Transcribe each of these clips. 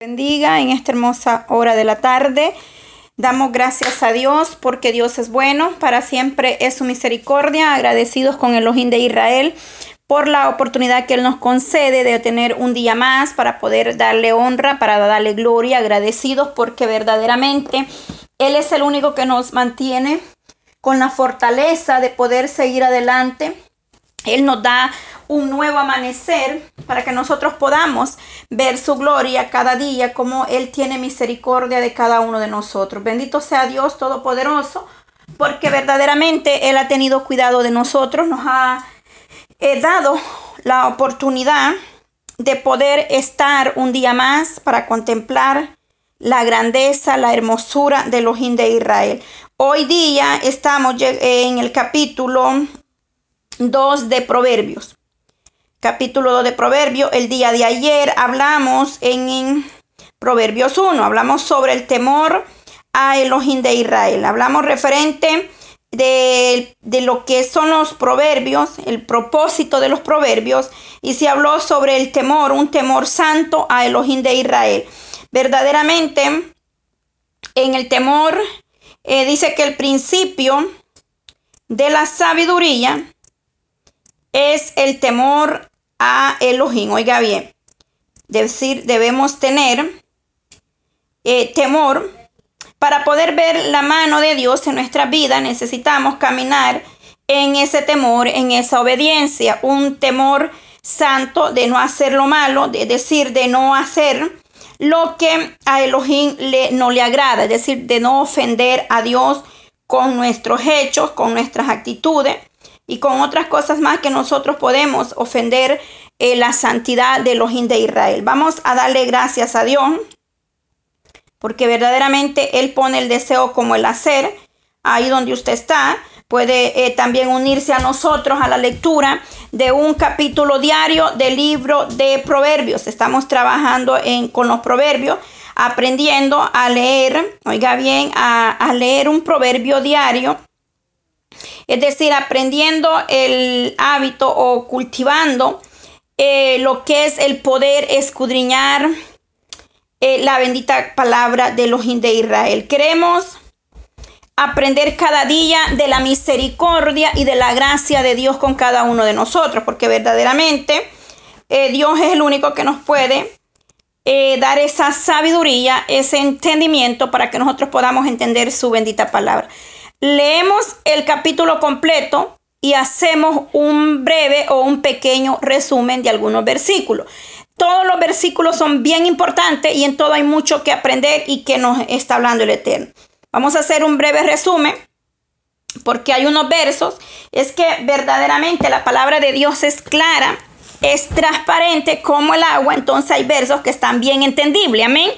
bendiga en esta hermosa hora de la tarde. Damos gracias a Dios porque Dios es bueno, para siempre es su misericordia, agradecidos con el Elohim de Israel por la oportunidad que Él nos concede de tener un día más para poder darle honra, para darle gloria, agradecidos porque verdaderamente Él es el único que nos mantiene con la fortaleza de poder seguir adelante. Él nos da un nuevo amanecer para que nosotros podamos ver su gloria cada día, como Él tiene misericordia de cada uno de nosotros. Bendito sea Dios Todopoderoso, porque verdaderamente Él ha tenido cuidado de nosotros, nos ha eh, dado la oportunidad de poder estar un día más para contemplar la grandeza, la hermosura de los de Israel. Hoy día estamos en el capítulo 2 de Proverbios capítulo 2 de Proverbios. El día de ayer hablamos en, Proverbios 1, hablamos sobre el temor a Elohim de Israel. Hablamos referente de, de, lo que son los proverbios, el propósito de los proverbios, y se habló sobre el temor, un temor santo a Elohim de Israel. Verdaderamente, en el temor, eh, dice que el principio de la sabiduría es el temor a Elohim. Oiga bien, decir, debemos tener eh, temor. Para poder ver la mano de Dios en nuestra vida necesitamos caminar en ese temor, en esa obediencia, un temor santo de no hacer lo malo, de decir, de no hacer lo que a Elohim le, no le agrada, es decir, de no ofender a Dios con nuestros hechos, con nuestras actitudes y con otras cosas más que nosotros podemos ofender eh, la santidad de los de Israel. Vamos a darle gracias a Dios porque verdaderamente Él pone el deseo como el hacer. Ahí donde usted está, puede eh, también unirse a nosotros a la lectura de un capítulo diario del libro de Proverbios. Estamos trabajando en, con los proverbios, aprendiendo a leer, oiga bien, a, a leer un proverbio diario es decir, aprendiendo el hábito o cultivando eh, lo que es el poder escudriñar eh, la bendita palabra de los de Israel. Queremos aprender cada día de la misericordia y de la gracia de Dios con cada uno de nosotros, porque verdaderamente eh, Dios es el único que nos puede dar esa sabiduría, ese entendimiento para que nosotros podamos entender su bendita palabra. Leemos el capítulo completo y hacemos un breve o un pequeño resumen de algunos versículos. Todos los versículos son bien importantes y en todo hay mucho que aprender y que nos está hablando el Eterno. Vamos a hacer un breve resumen porque hay unos versos. Es que verdaderamente la palabra de Dios es clara es transparente como el agua, entonces hay versos que están bien entendibles, amén.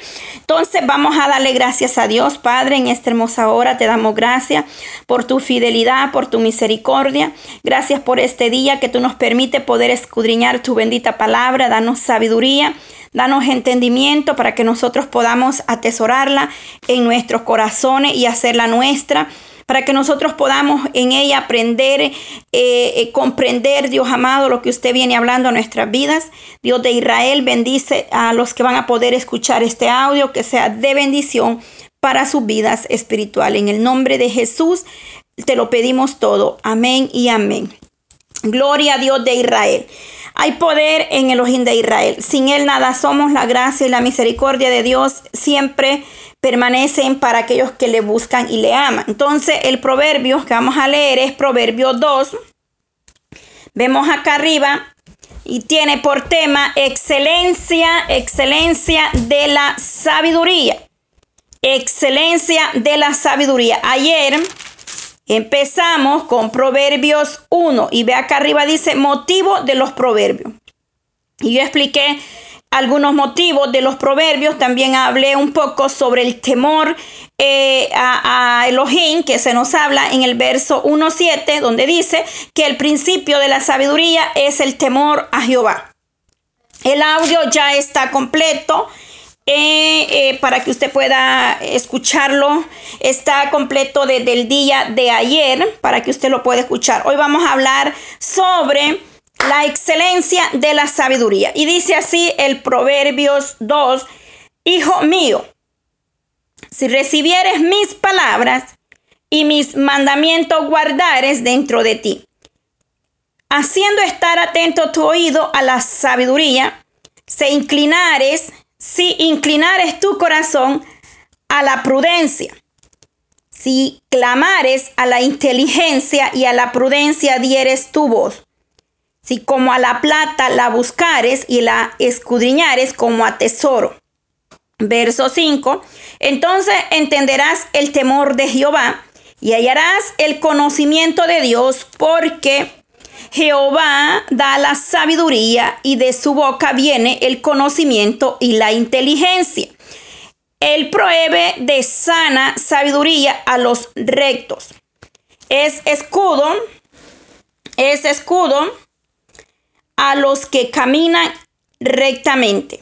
Entonces vamos a darle gracias a Dios, Padre, en esta hermosa hora te damos gracias por tu fidelidad, por tu misericordia. Gracias por este día que tú nos permite poder escudriñar tu bendita palabra, danos sabiduría. Danos entendimiento para que nosotros podamos atesorarla en nuestros corazones y hacerla nuestra para que nosotros podamos en ella aprender, eh, eh, comprender, Dios amado, lo que usted viene hablando a nuestras vidas. Dios de Israel bendice a los que van a poder escuchar este audio, que sea de bendición para sus vidas espirituales. En el nombre de Jesús te lo pedimos todo. Amén y amén. Gloria a Dios de Israel. Hay poder en el ojín de Israel. Sin él nada somos. La gracia y la misericordia de Dios siempre permanecen para aquellos que le buscan y le aman. Entonces, el proverbio que vamos a leer es Proverbio 2. Vemos acá arriba y tiene por tema excelencia, excelencia de la sabiduría. Excelencia de la sabiduría. Ayer empezamos con Proverbios 1 y ve acá arriba dice motivo de los proverbios. Y yo expliqué algunos motivos de los proverbios. También hablé un poco sobre el temor eh, a, a, Elohim, que se nos habla en el verso 1.7, donde dice que el principio de la sabiduría es el temor a Jehová. El audio ya está completo. Eh, eh, para que usted pueda escucharlo. Está completo desde el día de ayer para que usted lo pueda escuchar. Hoy vamos a hablar sobre la excelencia de la sabiduría. Y dice así el Proverbios 2, hijo mío, si recibieres mis palabras y mis mandamientos guardares dentro de ti, haciendo estar atento tu oído a la sabiduría, se inclinares, si inclinares tu corazón a la prudencia, si clamares a la inteligencia y a la prudencia dieres tu voz, si como a la plata la buscares y la escudriñares como a tesoro. Verso 5. Entonces entenderás el temor de Jehová y hallarás el conocimiento de Dios porque Jehová da la sabiduría y de su boca viene el conocimiento y la inteligencia. Él prohíbe de sana sabiduría a los rectos. Es escudo, es escudo a los que caminan rectamente.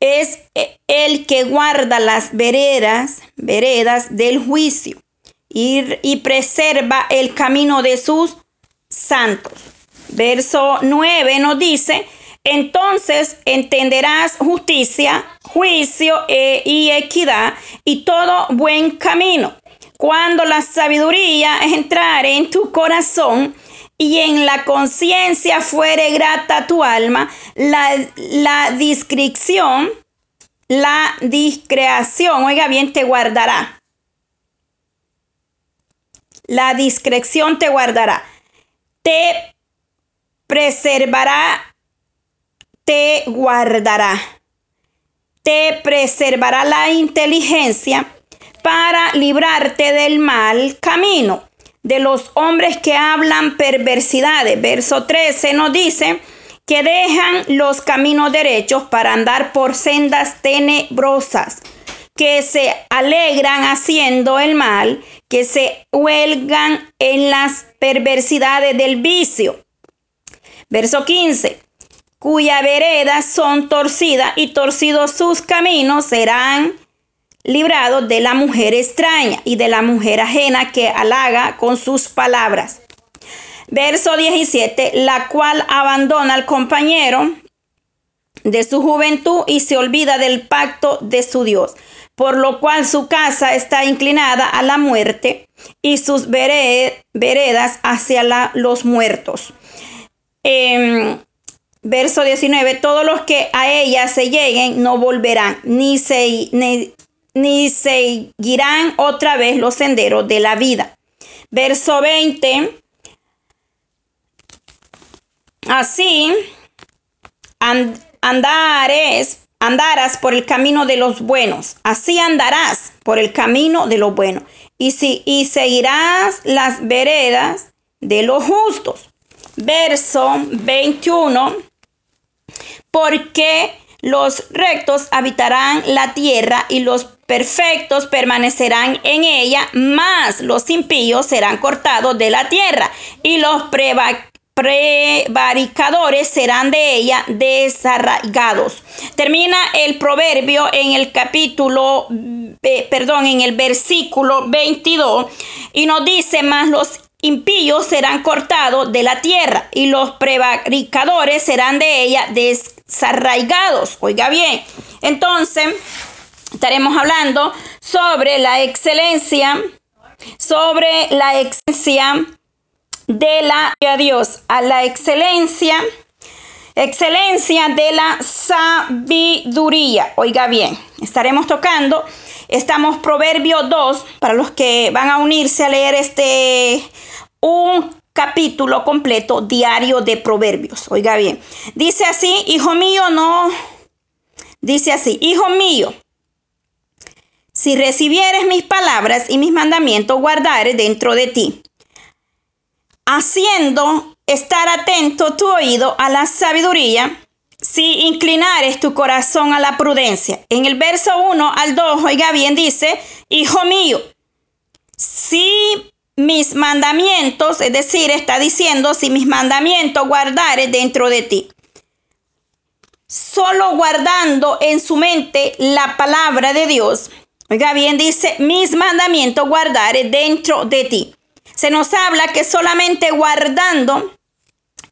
Es el que guarda las veredas, veredas del juicio y, y preserva el camino de sus santos. Verso 9 nos dice, entonces entenderás justicia, juicio e, y equidad y todo buen camino. Cuando la sabiduría entrare en tu corazón y en la conciencia fuere grata tu alma, la, la discreción, la discreción, oiga bien, te guardará. La discreción te guardará. Te preservará te guardará. Te preservará la inteligencia para librarte del mal camino, de los hombres que hablan perversidades. Verso 13 nos dice que dejan los caminos derechos para andar por sendas tenebrosas, que se alegran haciendo el mal, que se huelgan en las perversidades del vicio. Verso 15 cuya veredas son torcidas y torcidos sus caminos serán librados de la mujer extraña y de la mujer ajena que halaga con sus palabras. Verso 17, la cual abandona al compañero de su juventud y se olvida del pacto de su Dios, por lo cual su casa está inclinada a la muerte y sus veredas hacia los muertos. Em, Verso 19, todos los que a ella se lleguen no volverán, ni, se, seguirán otra vez los senderos de la vida. Verso 20, así andarás por el camino de los buenos, así andarás por el camino de los buenos, y, si, y seguirás las veredas de los justos. Verso 21 porque los rectos habitarán la tierra y los perfectos permanecerán en ella, mas los impíos serán cortados de la tierra y los prevaricadores serán de ella desarraigados. Termina el proverbio en el capítulo, eh, perdón, en el versículo 22 y nos dice, más los impíos serán cortados de la tierra y los prevaricadores serán de ella desarraigados. Oiga bien, entonces estaremos hablando sobre la excelencia, sobre la excelencia de la Dios, a la excelencia, excelencia de la sabiduría. Oiga bien, estaremos tocando, estamos Proverbio 2, para los que van a unirse a leer este, un capítulo completo diario de Proverbios. Oiga bien, dice así, hijo mío, no, dice así, hijo mío, si recibieres mis palabras y mis mandamientos, guardares dentro de ti, haciendo estar atento tu oído a la sabiduría, si inclinares tu corazón a la prudencia. En el verso 1 al 2, oiga bien, dice, hijo mío, si mis mandamientos, es decir, está diciendo, si mis mandamientos guardare dentro de ti. Solo guardando en su mente la palabra de Dios. Oiga bien, dice, mis mandamientos guardare dentro de ti. Se nos habla que solamente guardando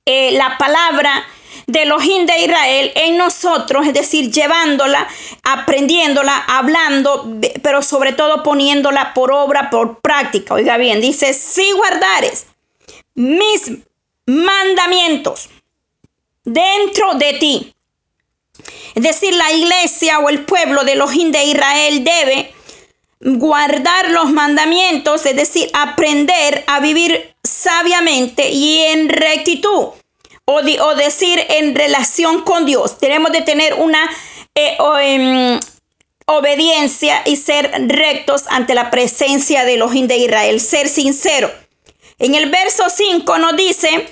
eh, la palabra de Elohim de Israel en nosotros, es decir, llevándola, aprendiéndola, hablando, pero sobre todo poniéndola por obra, por práctica. Oiga bien, dice, si guardares mis mandamientos dentro de ti. Es decir, la iglesia o el pueblo de Elohim de Israel debe guardar los mandamientos, es decir, aprender a vivir sabiamente y en rectitud. O, decir en relación con Dios. Tenemos de tener una eh, em, obediencia y ser rectos ante la presencia de Elohim de Israel. Ser sincero. En el verso 5 nos dice,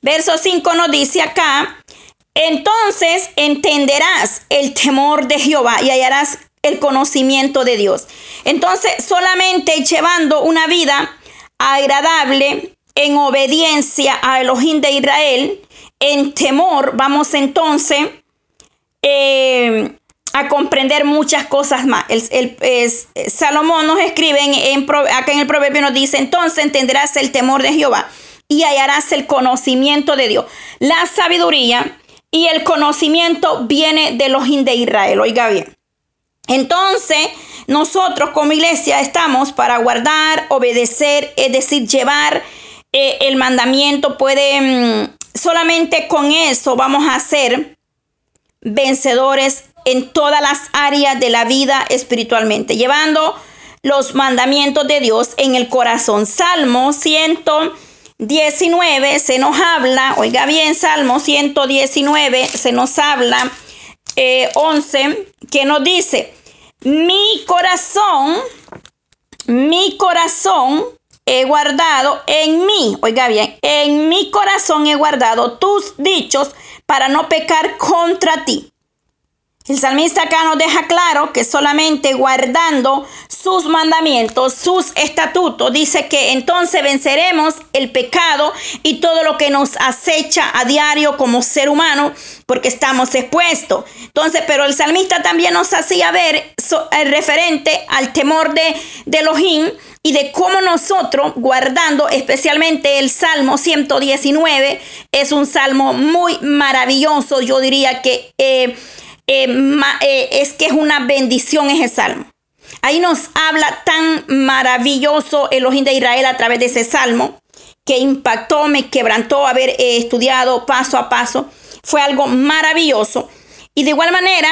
verso 5 nos dice acá, entonces entenderás el temor de Jehová y hallarás el conocimiento de Dios. Entonces, solamente llevando una vida agradable en obediencia a Elohim de Israel, en temor, vamos entonces eh, a comprender muchas cosas más. El, Salomón nos escribe en, acá en el proverbio, nos dice, entonces entenderás el temor de Jehová y hallarás el conocimiento de Dios. La sabiduría y el conocimiento viene de Elohim de Israel. Oiga bien. Entonces, nosotros como iglesia estamos para guardar, obedecer, es decir, llevar eh, el mandamiento. Puede, mm, solamente con eso vamos a ser vencedores en todas las áreas de la vida espiritualmente, llevando los mandamientos de Dios en el corazón. Salmo 119 se nos habla, oiga bien, Salmo 119 se nos habla 11, eh, que nos dice, mi corazón, mi corazón he guardado en mí, oiga bien, en mi corazón he guardado tus dichos para no pecar contra ti. El salmista acá nos deja claro que solamente guardando sus mandamientos, sus estatutos, dice que entonces venceremos el pecado y todo lo que nos acecha a diario como ser humano, porque estamos expuestos. Entonces, pero el salmista también nos hacía ver el referente al temor de, de Elohim y de cómo nosotros, guardando especialmente el Salmo 119, es un salmo muy maravilloso, yo diría que... Eh, eh, eh, es que es una bendición ese salmo. Ahí nos habla tan maravilloso Elohim de Israel a través de ese salmo que impactó, me quebrantó haber eh, estudiado paso a paso. Fue algo maravilloso. Y de igual manera,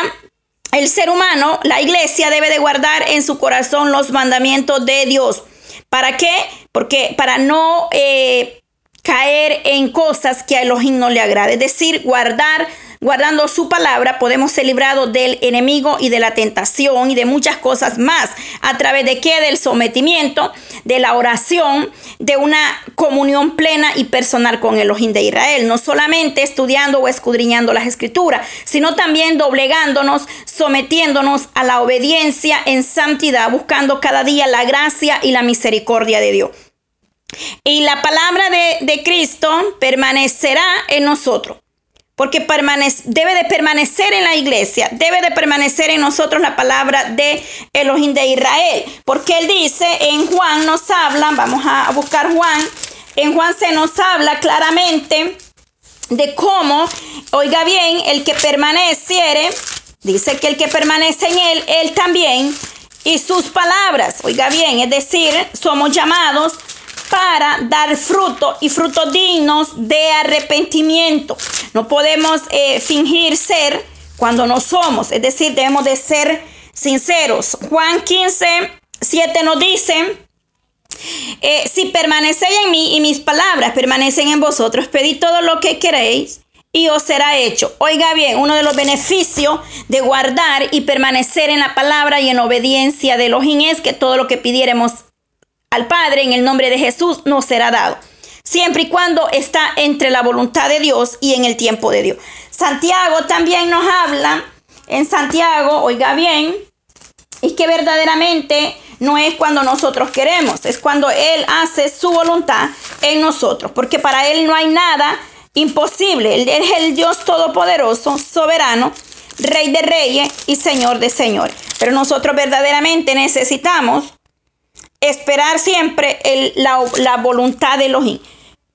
el ser humano, la iglesia debe de guardar en su corazón los mandamientos de Dios. ¿Para qué? Porque para no caer en cosas que a Elohim no le agrade. Es decir, guardar Guardando su palabra podemos ser librados del enemigo y de la tentación y de muchas cosas más. ¿A través de qué? Del sometimiento, de la oración, de una comunión plena y personal con el ojín de Israel. No solamente estudiando o escudriñando las escrituras, sino también doblegándonos, sometiéndonos a la obediencia en santidad, buscando cada día la gracia y la misericordia de Dios. Y la palabra de, de Cristo permanecerá en nosotros porque debe de permanecer en la iglesia, debe de permanecer en nosotros la palabra de Elohim de Israel, porque él dice, en Juan nos habla, vamos a buscar Juan, en Juan se nos habla claramente de cómo, oiga bien, el que permaneciere, dice que el que permanece en él, él también, y sus palabras, oiga bien, es decir, somos llamados para dar fruto y frutos dignos de arrepentimiento. No podemos eh, fingir ser cuando no somos, es decir, debemos de ser sinceros. Juan 15, 7 nos dice, eh, si permanecéis en mí y mis palabras permanecen en vosotros, pedid todo lo que queréis y os será hecho. Oiga bien, uno de los beneficios de guardar y permanecer en la palabra y en obediencia de Elohim es que todo lo que pidiéramos al Padre en el nombre de Jesús nos será dado, siempre y cuando está entre la voluntad de Dios y en el tiempo de Dios. Santiago también nos habla, en Santiago, oiga bien, es que verdaderamente no es cuando nosotros queremos, es cuando Él hace su voluntad en nosotros, porque para Él no hay nada imposible. Él es el Dios todopoderoso, soberano, Rey de reyes y Señor de señores. Pero nosotros verdaderamente necesitamos esperar siempre la, voluntad de Elohim.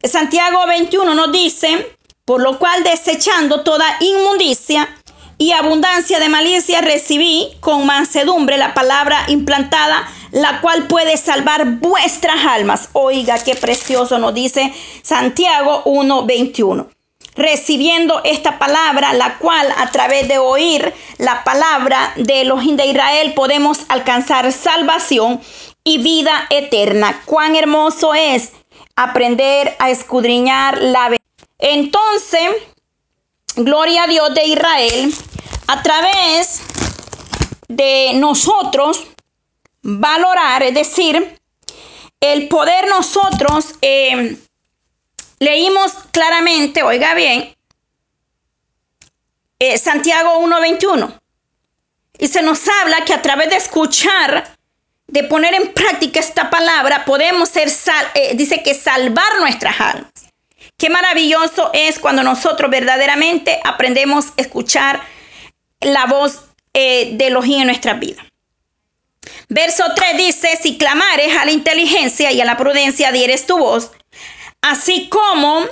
Santiago 21 nos dice Por lo cual, desechando toda inmundicia y abundancia de malicia, recibí con mansedumbre la palabra implantada, la cual puede salvar vuestras almas. Oiga, qué precioso nos dice Santiago 1:21 recibiendo esta palabra, la cual a través de oír la palabra de los de Israel podemos alcanzar salvación y vida eterna. Cuán hermoso es aprender a escudriñar la verdad. Entonces, gloria a Dios de Israel, a través de nosotros valorar, es decir, el poder nosotros eh, leímos claramente, oiga bien, eh, Santiago 1.21. Y se nos habla que a través de escuchar, de poner en práctica esta palabra, podemos ser, sal, eh, dice que salvar nuestras almas. Qué maravilloso es cuando nosotros verdaderamente aprendemos a escuchar la voz eh, de Elohim en nuestra vida. Verso 3 dice, si clamares a la inteligencia y a la prudencia dieres tu voz, así como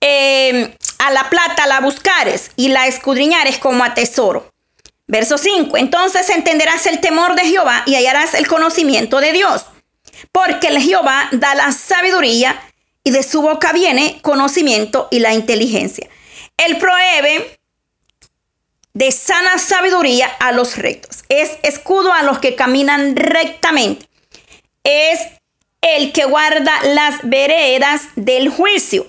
eh, a la plata la buscares y la escudriñares como a tesoro. Verso 5. Entonces entenderás el temor de Jehová y hallarás el conocimiento de Dios. Porque el Jehová da la sabiduría y de su boca viene conocimiento y la inteligencia. Él prohíbe de sana sabiduría a los rectos. Es escudo a los que caminan rectamente. Es el que guarda las veredas del juicio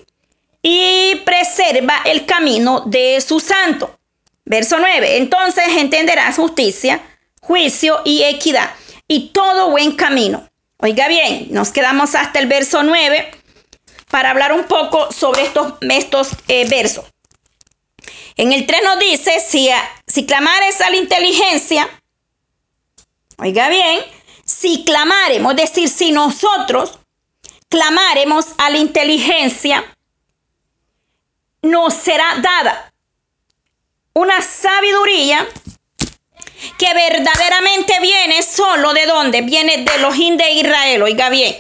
y preserva el camino de su santo. Verso 9. Entonces entenderás justicia, juicio y equidad y todo buen camino. Oiga bien, nos quedamos hasta el verso 9 para hablar un poco sobre estos, estos eh, versos. En el 3 nos dice, si, si clamares a la inteligencia, oiga bien, si clamaremos, es decir, si nosotros clamaremos a la inteligencia, nos será dada una sabiduría que verdaderamente viene solo de dónde? Viene de los de Israel, oiga bien.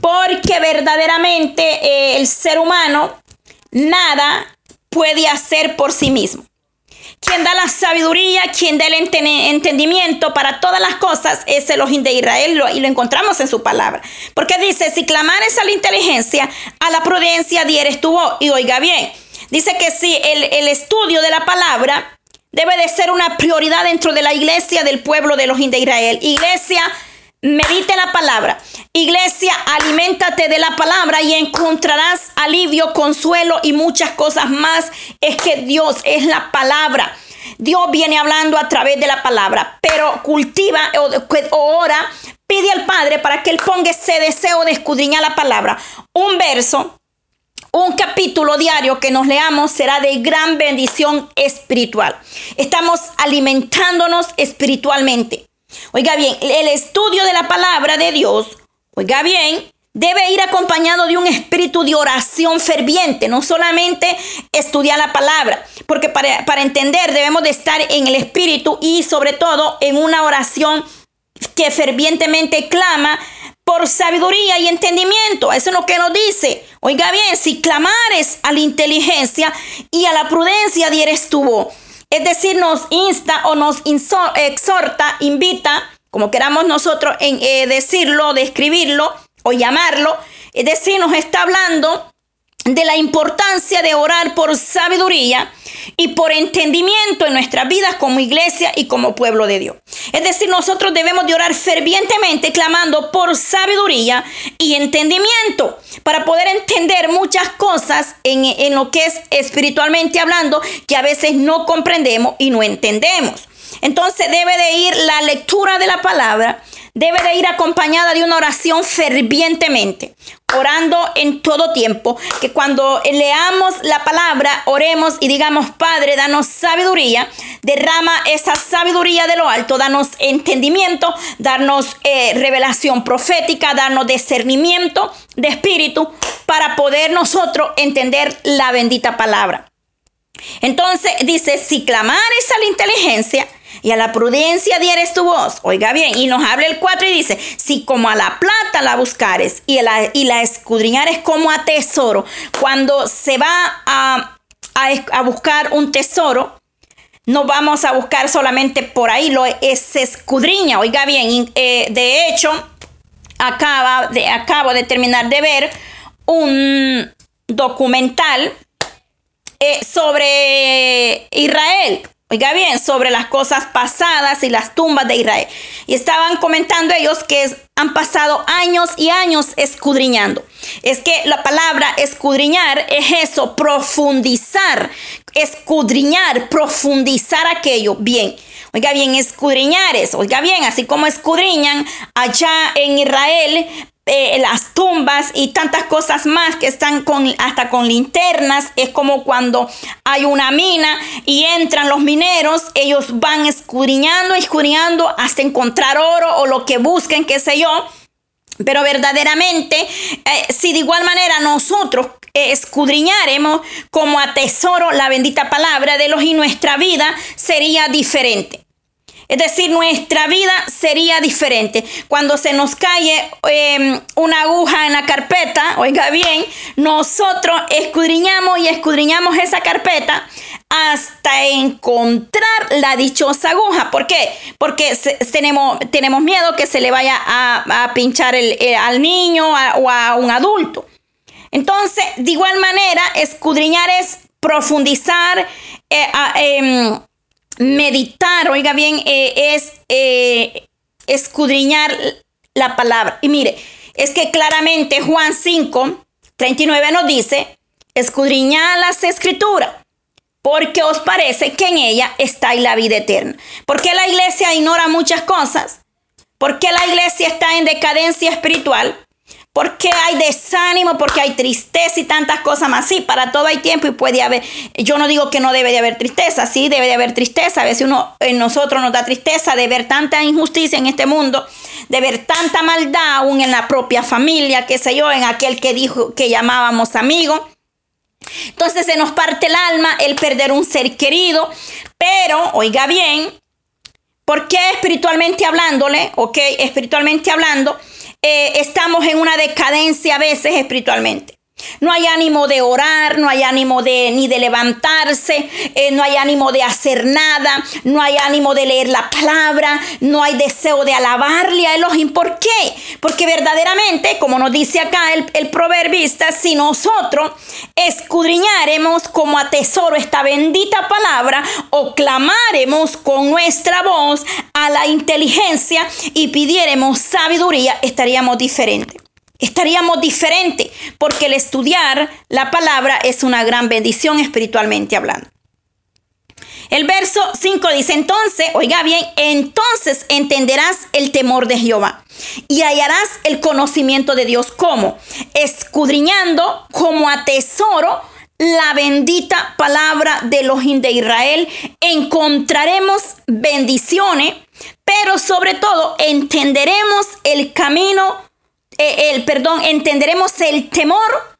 Porque verdaderamente eh, el ser humano nada puede hacer por sí mismo quien da la sabiduría, quien da el entendimiento para todas las cosas, es el Elohim de Israel y lo encontramos en su palabra. Porque dice, si clamares a la inteligencia, a la prudencia dieres tu voz. Y oiga bien, dice que si el, el estudio de la palabra debe de ser una prioridad dentro de la iglesia del pueblo de Elohim de Israel. Iglesia Medite la palabra. Iglesia, aliméntate de la palabra y encontrarás alivio, consuelo y muchas cosas más. Es que Dios es la palabra. Dios viene hablando a través de la palabra, pero cultiva o, ora, pide al Padre para que Él ponga ese deseo de escudriñar la palabra. Un verso, un capítulo diario que nos leamos será de gran bendición espiritual. Estamos alimentándonos espiritualmente. Oiga bien, el estudio de la palabra de Dios, oiga bien, debe ir acompañado de un espíritu de oración ferviente, no solamente estudiar la palabra, porque para, para, entender debemos de estar en el espíritu y sobre todo en una oración que fervientemente clama por sabiduría y entendimiento. Eso es lo que nos dice. Oiga bien, si clamares a la inteligencia y a la prudencia dieres tu voz. Es decir, nos insta o nos exhorta, invita, como queramos nosotros en, eh, decirlo, describirlo o llamarlo. Es decir, nos está hablando de la importancia de orar por sabiduría y por entendimiento en nuestras vidas como iglesia y como pueblo de Dios. Es decir, nosotros debemos de orar fervientemente clamando por sabiduría y entendimiento para poder entender muchas cosas en, en lo que es espiritualmente hablando que a veces no comprendemos y no entendemos. Entonces debe de ir la lectura de la palabra debe de ir acompañada de una oración fervientemente, orando en todo tiempo, que cuando leamos la palabra, oremos y digamos, Padre, danos sabiduría, derrama esa sabiduría de lo alto, danos entendimiento, darnos eh, revelación profética, darnos discernimiento de espíritu para poder nosotros entender la bendita palabra. Entonces dice, si clamares a la inteligencia, y a la prudencia dieres tu voz. Oiga bien, y nos habla el 4 y dice, si como a la plata la buscares y la, y la escudriñares como a tesoro, cuando se va a a, buscar un tesoro, no vamos a buscar solamente por ahí, lo es escudriña. Oiga bien, eh, de hecho, acaba de, acabo de terminar de ver un documental eh, sobre Israel. Oiga bien, sobre las cosas pasadas y las tumbas de Israel. Y estaban comentando ellos que han pasado años y años escudriñando. Es que la palabra escudriñar es eso, profundizar, escudriñar, profundizar aquello. Bien, oiga bien, escudriñar es, oiga bien, así como escudriñan allá en Israel, eh, las tumbas y tantas cosas más que están con, hasta con linternas. Es como cuando hay una mina y entran los mineros, ellos van escudriñando, escudriñando hasta encontrar oro o lo que busquen, qué sé yo. Pero verdaderamente, eh, si de igual manera nosotros escudriñaremos como atesoro la bendita palabra de los y nuestra vida sería diferente. Es decir, nuestra vida sería diferente. Cuando se nos cae em, una aguja en la carpeta, oiga bien, nosotros escudriñamos y escudriñamos esa carpeta hasta encontrar la dichosa aguja. ¿Por qué? Porque tenemos, tenemos miedo que se le vaya a, pinchar al niño o a un adulto. Entonces, de igual manera, escudriñar es profundizar, eh, em, meditar, oiga bien, eh, es eh, escudriñar la palabra. Y mire, es que claramente Juan 5, 39 nos dice, escudriñar las escrituras, porque os parece que en ella está la vida eterna. ¿Por qué la iglesia ignora muchas cosas? ¿Por qué la iglesia está en decadencia espiritual? Porque hay desánimo, porque hay tristeza y tantas cosas más. Sí, para todo hay tiempo y puede haber. Yo no digo que no debe de haber tristeza, sí debe de haber tristeza. A veces uno en nosotros nos da tristeza de ver tanta injusticia en este mundo, de ver tanta maldad aún en la propia familia, qué sé yo, en aquel que dijo que llamábamos amigo. Entonces se nos parte el alma el perder un ser querido, pero oiga bien, ¿por qué espiritualmente hablándole? Ok, espiritualmente hablando eh, estamos en una decadencia a veces espiritualmente. No hay ánimo de orar, no hay ánimo de ni de levantarse, eh, no hay ánimo de hacer nada, no hay ánimo de leer la palabra, no hay deseo de alabarle a Elohim. ¿Por qué? Porque verdaderamente, como nos dice acá el, el proverbista, si nosotros escudriñaremos como a tesoro esta bendita palabra o clamaremos con nuestra voz a la inteligencia y pidiéremos sabiduría, estaríamos diferentes estaríamos diferentes, porque el estudiar la palabra es una gran bendición espiritualmente hablando. El verso 5 dice, entonces, oiga bien, entonces entenderás el temor de Jehová y hallarás el conocimiento de Dios como escudriñando como a tesoro la bendita palabra de los de Israel, encontraremos bendiciones, pero sobre todo entenderemos el camino eh, el perdón, entenderemos el temor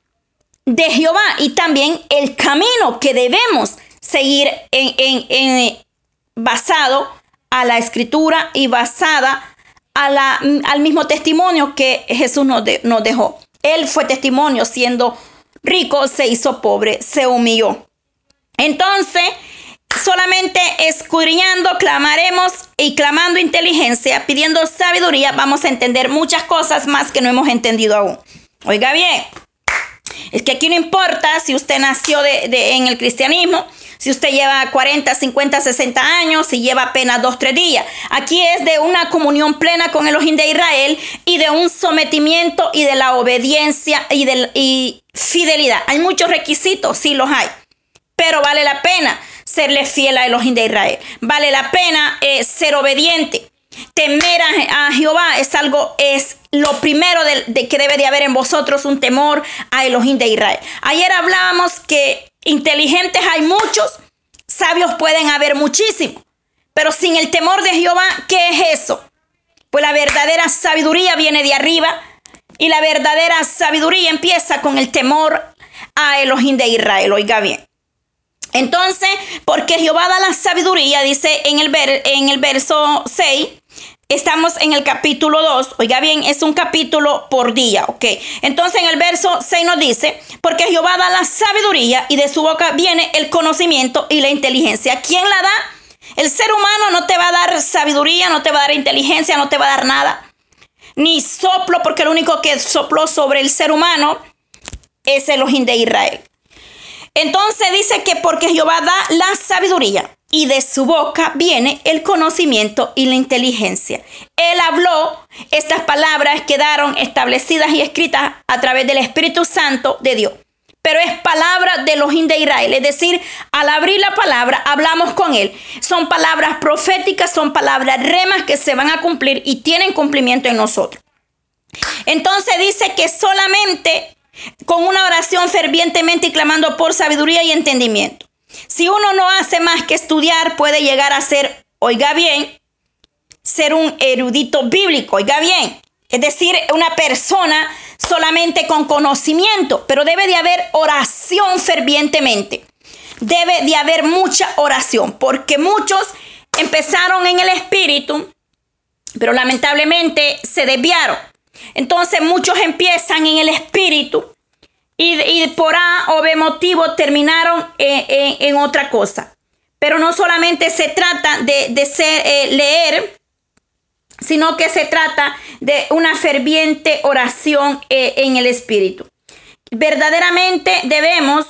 de Jehová y también el camino que debemos seguir en, basado a la escritura y basada a la, al mismo testimonio que Jesús nos, nos dejó. Él fue testimonio, siendo rico, se hizo pobre, se humilló. Entonces, solamente escudriñando, clamaremos y clamando inteligencia, pidiendo sabiduría, vamos a entender muchas cosas más que no hemos entendido aún. Oiga bien, es que aquí no importa si usted nació en el cristianismo, si usted lleva 40, 50, 60 años, si lleva apenas 2, 3 días. Aquí es de una comunión plena con el Elohim de Israel y de un sometimiento y de la obediencia y de y fidelidad. Hay muchos requisitos, sí los hay, pero vale la pena serle fiel a Elohim de Israel. Vale la pena eh, ser obediente. Temer a, Jehová es algo, es lo primero de, que debe de haber en vosotros un temor a Elohim de Israel. Ayer hablábamos que inteligentes hay muchos, sabios pueden haber muchísimos, pero sin el temor de Jehová, ¿qué es eso? Pues la verdadera sabiduría viene de arriba y la verdadera sabiduría empieza con el temor a Elohim de Israel. Oiga bien. Entonces, porque Jehová da la sabiduría, dice en el, ver, en el verso 6, Estamos en el capítulo 2. Oiga bien, es un capítulo por día, ¿ok? Entonces en el verso 6 nos dice, porque Jehová da la sabiduría y de su boca viene el conocimiento y la inteligencia. ¿Quién la da? El ser humano no te va a dar sabiduría, no te va a dar inteligencia, no te va a dar nada. Ni soplo, porque lo único que sopló sobre el ser humano es el ojín de Israel. Entonces dice que porque Jehová da la sabiduría y de su boca viene el conocimiento y la inteligencia. Él habló, estas palabras quedaron establecidas y escritas a través del Espíritu Santo de Dios. Pero es palabra de los de Israel, es decir, al abrir la palabra hablamos con él. Son palabras proféticas, son palabras remas que se van a cumplir y tienen cumplimiento en nosotros. Entonces dice que solamente con una oración fervientemente y clamando por sabiduría y entendimiento. Si uno no hace más que estudiar, puede llegar a ser, oiga bien, ser un erudito bíblico, oiga bien. Es decir, una persona solamente con conocimiento, pero debe de haber oración fervientemente. Debe de haber mucha oración, porque muchos empezaron en el espíritu, pero lamentablemente se desviaron. Entonces muchos empiezan en el espíritu, y, por A o B motivo terminaron en, otra cosa. Pero no solamente se trata de, ser, eh, leer, sino que se trata de una ferviente oración eh, en el Espíritu. Verdaderamente debemos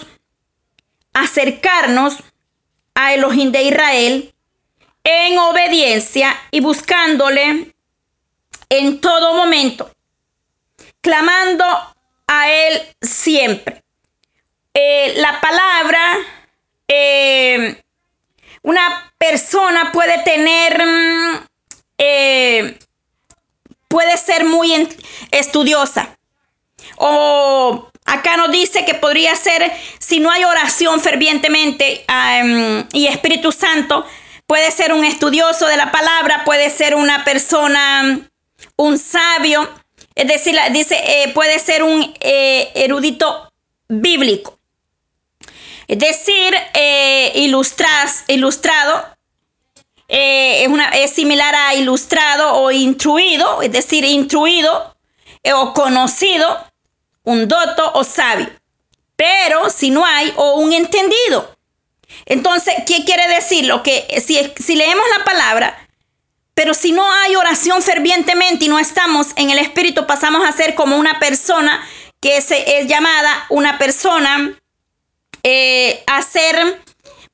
acercarnos a Elohim de Israel en obediencia y buscándole en todo momento, clamando a Él siempre. Eh, la palabra, eh, una persona puede tener, mm, eh, puede ser muy estudiosa. O acá nos dice que podría ser, si no hay oración fervientemente y Espíritu Santo, puede ser un estudioso de la palabra, puede ser una persona, un sabio, es decir, dice, eh, puede ser un eh, erudito bíblico. Es decir, eh, ilustrado es, una, es similar a ilustrado o instruido, es decir, instruido o conocido, un doto o sabio. Pero si no hay, o un entendido. Entonces, ¿qué quiere decir? Lo que si, si leemos la palabra, pero si no hay oración fervientemente y no estamos en el Espíritu, pasamos a ser como una persona que es llamada una persona eh, a ser,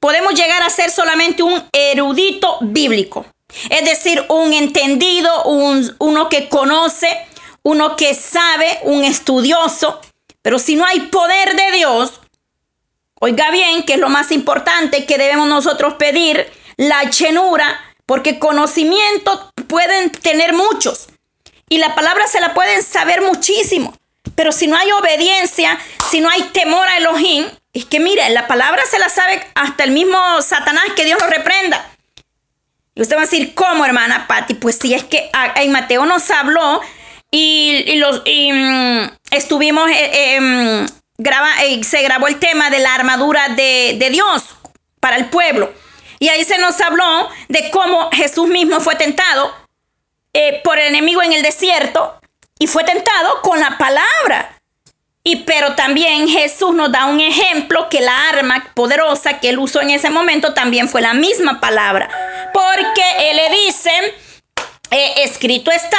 podemos llegar a ser solamente un erudito bíblico. Es decir, un entendido, un, uno que conoce, uno que sabe, un estudioso. Pero si no hay poder de Dios, oiga bien, que es lo más importante que debemos nosotros pedir, la llenura porque conocimiento pueden tener muchos y la palabra se la pueden saber muchísimo. Pero si no hay obediencia, si no hay temor a Elohim, es que mire, la palabra se la sabe hasta el mismo Satanás, que Dios lo reprenda. Y usted va a decir, ¿cómo, hermana Patti? Pues sí, es que en Mateo nos habló y, los, mm, estuvimos, eh, em, eh, se grabó el tema de la armadura de, de Dios para el pueblo. Y ahí se nos habló de cómo Jesús mismo fue tentado eh, por el enemigo en el desierto y fue tentado con la palabra. Y pero también Jesús nos da un ejemplo que la arma poderosa que él usó en ese momento también fue la misma palabra. Porque él le dice, eh, escrito está,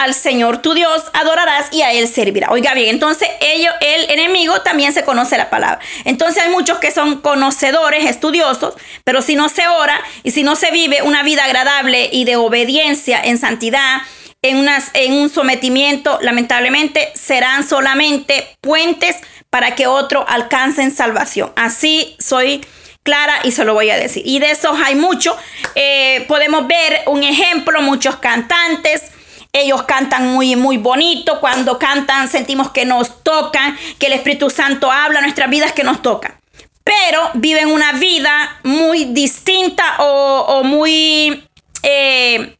al Señor tu Dios adorarás y a Él servirá. Oiga bien, entonces ellos, el enemigo también se conoce la palabra. Entonces hay muchos que son conocedores, estudiosos, pero si no se ora y si no se vive una vida agradable y de obediencia en santidad, en, unas, en un sometimiento, lamentablemente serán solamente puentes para que otro alcancen salvación. Así soy clara y se lo voy a decir. Y de esos hay mucho. Eh, podemos ver un ejemplo, muchos cantantes ellos cantan muy, muy bonito. Cuando cantan sentimos que nos tocan, que el Espíritu Santo habla nuestras vidas que nos tocan. Pero viven una vida muy distinta o, muy eh,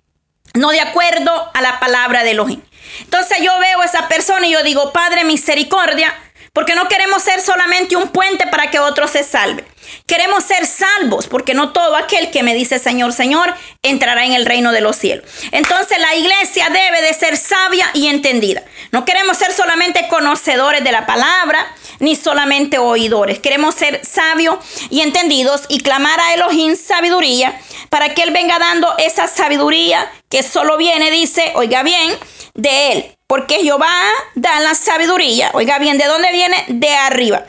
no de acuerdo a la palabra de Elohim. Entonces yo veo a esa persona y yo digo, Padre misericordia, porque no queremos ser solamente un puente para que otro se salve. Queremos ser salvos, porque no todo aquel que me dice Señor, Señor, entrará en el reino de los cielos. Entonces la iglesia debe de ser sabia y entendida. No queremos ser solamente conocedores de la palabra, ni solamente oidores. Queremos ser sabios y entendidos y clamar a Elohim sabiduría para que Él venga dando esa sabiduría que solo viene, dice, oiga bien, de Él. Porque Jehová da la sabiduría. Oiga bien, ¿de dónde viene? De arriba.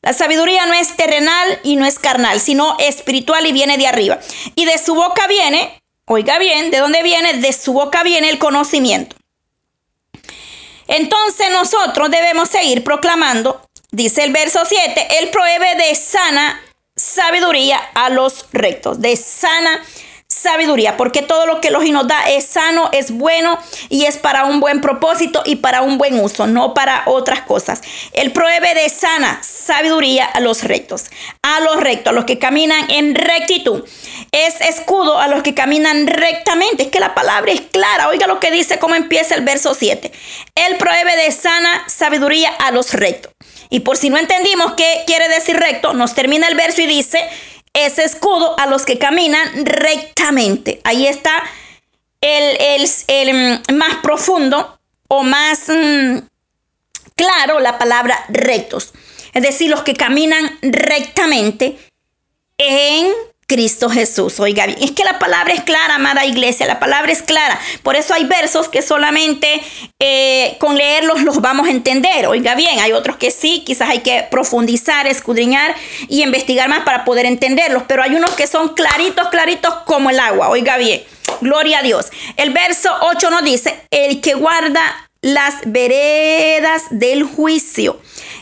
La sabiduría no es terrenal y no es carnal, sino espiritual y viene de arriba. Y de su boca viene, oiga bien, ¿de dónde viene? De su boca viene el conocimiento. Entonces nosotros debemos seguir proclamando, dice el verso 7, Él prohíbe de sana sabiduría a los rectos, de sana sabiduría, porque todo lo que Elohim nos da es sano, es bueno y es para un buen propósito y para un buen uso, no para otras cosas. Él provee de sana sabiduría a los rectos, a los rectos, a los que caminan en rectitud. Es escudo a los que caminan rectamente. Es que la palabra es clara. Oiga lo que dice, cómo empieza el verso 7. Él provee de sana sabiduría a los rectos. Y por si no entendimos qué quiere decir recto, nos termina el verso y dice, ese escudo a los que caminan rectamente. Ahí está el, mm, más profundo o más mm, claro la palabra rectos. Es decir, los que caminan rectamente en Cristo Jesús. Oiga bien, es que la palabra es clara, amada iglesia, la palabra es clara. Por eso hay versos que solamente eh, con leerlos los vamos a entender. Oiga bien, hay otros que sí, quizás hay que profundizar, escudriñar y investigar más para poder entenderlos. Pero hay unos que son claritos, claritos como el agua. Oiga bien, gloria a Dios. El verso 8 nos dice, el que guarda las veredas del juicio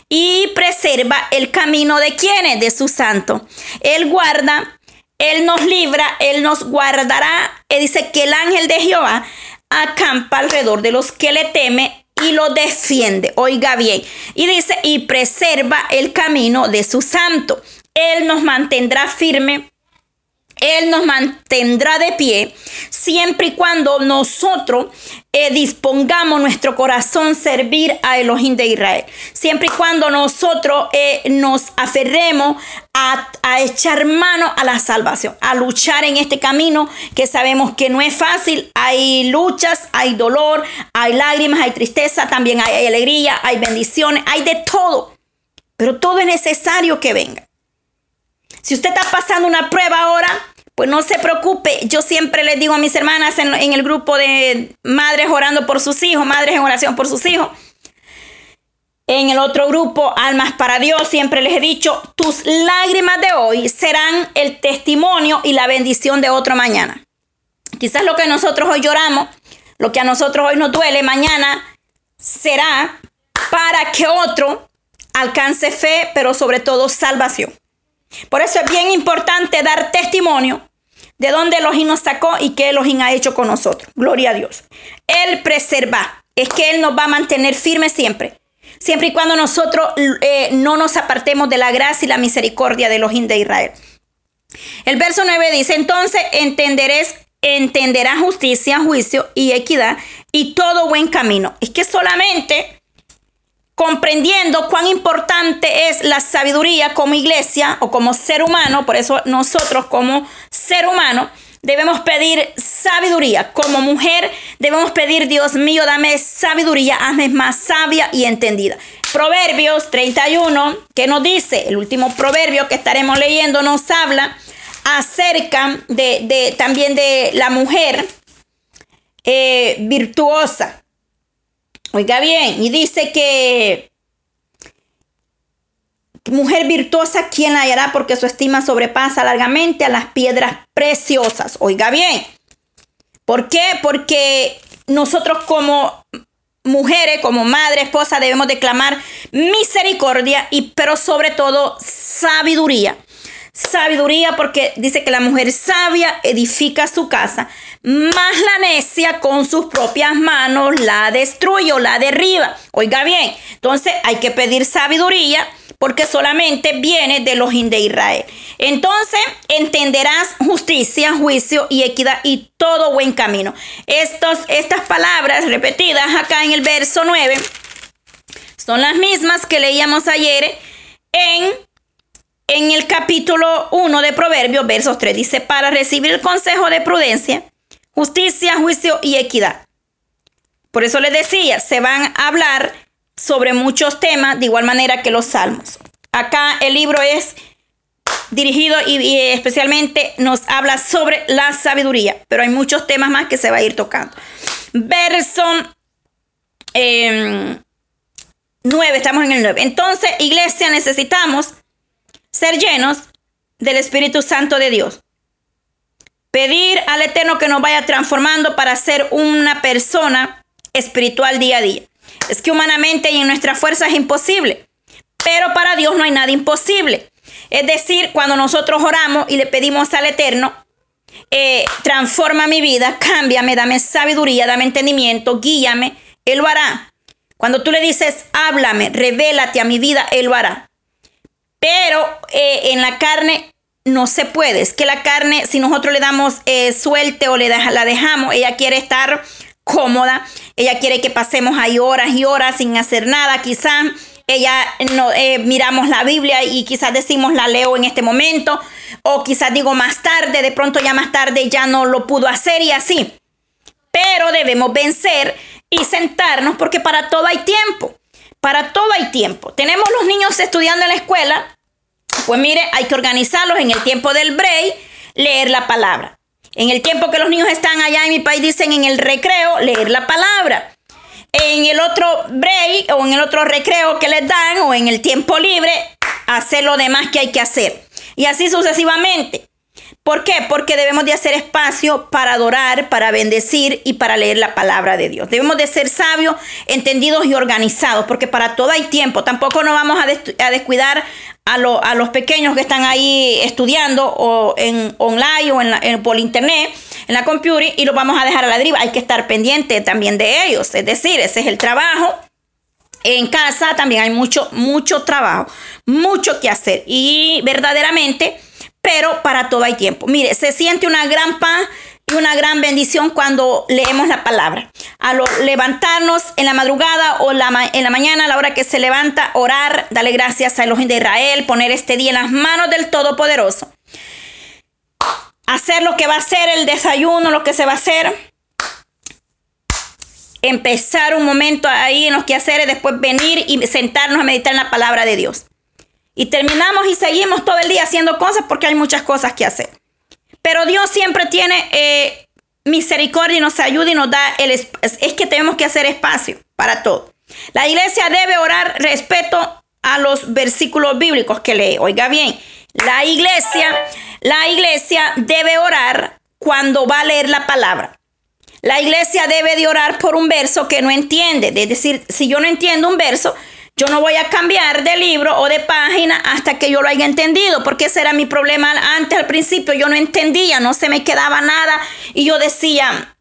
y preserva el camino de quienes, de su santo. Él guarda él nos libra, Él nos guardará. Él dice que el ángel de Jehová acampa alrededor de los que le teme y lo defiende. Oiga bien. Y dice, y preserva el camino de su santo. Él nos mantendrá firme él nos mantendrá de pie siempre y cuando nosotros eh, dispongamos nuestro corazón servir a Elohim de Israel. Siempre y cuando nosotros eh, nos aferremos a, a, echar mano a la salvación, a luchar en este camino que sabemos que no es fácil. Hay luchas, hay dolor, hay lágrimas, hay tristeza, también hay alegría, hay bendiciones, hay de todo. Pero todo es necesario que venga. Si usted está pasando una prueba ahora, pues no se preocupe. Yo siempre les digo a mis hermanas en, el grupo de madres orando por sus hijos, madres en oración por sus hijos. En el otro grupo, Almas para Dios, siempre les he dicho, tus lágrimas de hoy serán el testimonio y la bendición de otro mañana. Quizás lo que nosotros hoy lloramos, lo que a nosotros hoy nos duele, mañana será para que otro alcance fe, pero sobre todo salvación. Por eso es bien importante dar testimonio de dónde Elohim nos sacó y qué Elohim ha hecho con nosotros. Gloria a Dios. Él preserva. Es que Él nos va a mantener firmes siempre. Siempre y cuando nosotros eh, no nos apartemos de la gracia y la misericordia de Elohim de Israel. El verso 9 dice, entonces entenderéis, entenderá justicia, juicio y equidad y todo buen camino. Es que solamente comprendiendo cuán importante es la sabiduría como iglesia o como ser humano, por eso nosotros como ser humano debemos pedir sabiduría. Como mujer debemos pedir, Dios mío, dame sabiduría, hazme más sabia y entendida. Proverbios 31, que nos dice, el último proverbio que estaremos leyendo nos habla acerca de, también de la mujer eh, virtuosa. Oiga bien, y dice que mujer virtuosa, ¿quién la hallará? Porque su estima sobrepasa largamente a las piedras preciosas. Oiga bien. ¿Por qué? Porque nosotros como mujeres, como madre, esposa, debemos declamar misericordia y pero sobre todo sabiduría. Sabiduría porque dice que la mujer sabia edifica su casa, más la necia con sus propias manos la destruye o la derriba. Oiga bien, entonces hay que pedir sabiduría porque solamente viene de los de Israel. Entonces entenderás justicia, juicio y equidad y todo buen camino. Estos, estas palabras repetidas acá en el verso 9 son las mismas que leíamos ayer en, en el capítulo 1 de Proverbios, versos 3. Dice, para recibir el consejo de prudencia, justicia, juicio y equidad. Por eso les decía, se van a hablar sobre muchos temas de igual manera que los salmos. Acá el libro es dirigido y, especialmente nos habla sobre la sabiduría, pero hay muchos temas más que se va a ir tocando. Verso 9, em, estamos en el 9. Entonces, iglesia, necesitamos ser llenos del Espíritu Santo de Dios. Pedir al Eterno que nos vaya transformando para ser una persona espiritual día a día. Es que humanamente y en nuestra fuerza es imposible, pero para Dios no hay nada imposible. Es decir, cuando nosotros oramos y le pedimos al Eterno, eh, transforma mi vida, cámbiame, dame sabiduría, dame entendimiento, guíame, Él lo hará. Cuando tú le dices, háblame, revélate a mi vida, Él lo hará. Pero eh, en la carne no se puede. Es que la carne, si nosotros le damos eh, suelte o le la dejamos, ella quiere estar cómoda, ella quiere que pasemos ahí horas y horas sin hacer nada, quizás ella no eh, miramos la Biblia y quizás decimos la leo en este momento o quizás digo más tarde, de pronto ya más tarde ya no lo pudo hacer y así. Pero debemos vencer y sentarnos porque para todo hay tiempo. Para todo hay tiempo. Tenemos los niños estudiando en la escuela. Pues mire, hay que organizarlos en el tiempo del break, leer la palabra. En el tiempo que los niños están allá en mi país, dicen en el recreo, leer la palabra. En el otro break o en el otro recreo que les dan o en el tiempo libre, hacer lo demás que hay que hacer. Y así sucesivamente. ¿Por qué? Porque debemos de hacer espacio para adorar, para bendecir y para leer la palabra de Dios. Debemos de ser sabios, entendidos y organizados, porque para todo hay tiempo. Tampoco nos vamos a, descuidar a, los pequeños que están ahí estudiando o en online o en, por internet, en la computer, y los vamos a dejar a la deriva. Hay que estar pendiente también de ellos. Es decir, ese es el trabajo. En casa también hay mucho, mucho trabajo, mucho que hacer. Y verdaderamente pero para todo hay tiempo. Mire, se siente una gran paz y una gran bendición cuando leemos la palabra. A levantarnos en la madrugada o en la mañana, a la hora que se levanta, orar, darle gracias a Elohim de Israel, poner este día en las manos del Todopoderoso. Hacer lo que va a ser el desayuno, lo que se va a hacer. Empezar un momento ahí en los quehaceres, después venir y sentarnos a meditar en la palabra de Dios. Y terminamos y seguimos todo el día haciendo cosas porque hay muchas cosas que hacer. Pero Dios siempre tiene eh, misericordia y nos ayuda y nos da el es que tenemos que hacer espacio para todo. La iglesia debe orar respeto a los versículos bíblicos que lee. Oiga bien, la iglesia, la iglesia debe orar cuando va a leer la palabra. La iglesia debe de orar por un verso que no entiende. Es decir, si yo no entiendo un verso, yo no voy a cambiar de libro o de página hasta que yo lo haya entendido, porque ese era mi problema antes al principio. Yo no entendía, no se me quedaba nada y yo decía,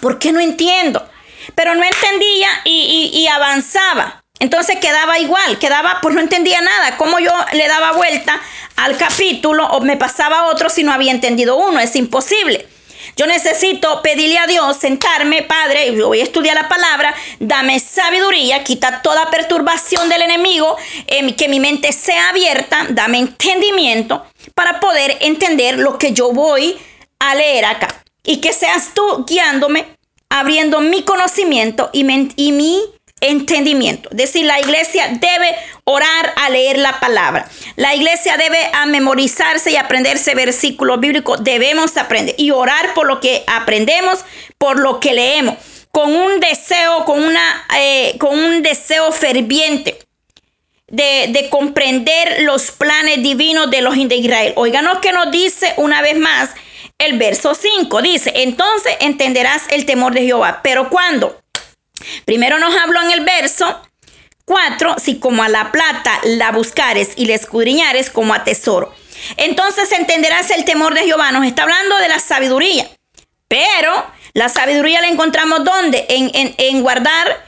¿por qué no entiendo? Pero no entendía y, avanzaba. Entonces quedaba igual, quedaba, pues no entendía nada. Como yo le daba vuelta al capítulo o me pasaba otro si no había entendido uno? Es imposible. Yo necesito pedirle a Dios, sentarme, Padre, voy a estudiar la palabra, dame sabiduría, quita toda perturbación del enemigo, em, que mi mente sea abierta, dame entendimiento para poder entender lo que yo voy a leer acá. Y que seas tú guiándome, abriendo mi conocimiento y, y mi entendimiento. Es decir, la iglesia debe orar a leer la palabra. La iglesia debe a memorizarse y aprenderse versículos bíblicos. Debemos aprender y orar por lo que aprendemos, por lo que leemos, con un deseo, con, una, eh, con un deseo ferviente. De, de, comprender los planes divinos de los de Israel. Óiganos que nos dice una vez más el verso 5. Dice, entonces entenderás el temor de Jehová. Pero cuando Primero nos habló en el verso 4, si como a la plata la buscares y la escudriñares como a tesoro. Entonces entenderás el temor de Jehová. Nos está hablando de la sabiduría. Pero la sabiduría la encontramos ¿dónde? En, guardar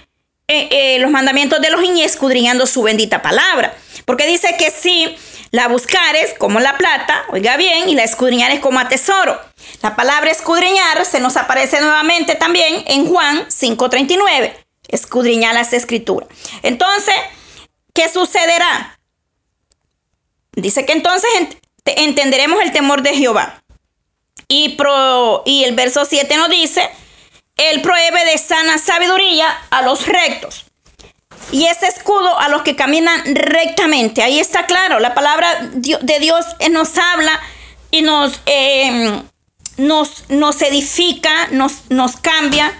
eh, eh, los mandamientos de los y escudriñando su bendita palabra. Porque dice que si la buscares como la plata, oiga bien, y la escudriñares como a tesoro. La palabra escudriñar se nos aparece nuevamente también en Juan 5:39. escudriñar las escrituras. Entonces, ¿qué sucederá? Dice que entonces entenderemos el temor de Jehová. Y, pro, y el verso 7 nos dice, Él prohíbe de sana sabiduría a los rectos. Y ese escudo a los que caminan rectamente. Ahí está claro, la palabra de Dios nos habla y nos, em, nos, nos, edifica, nos, nos cambia.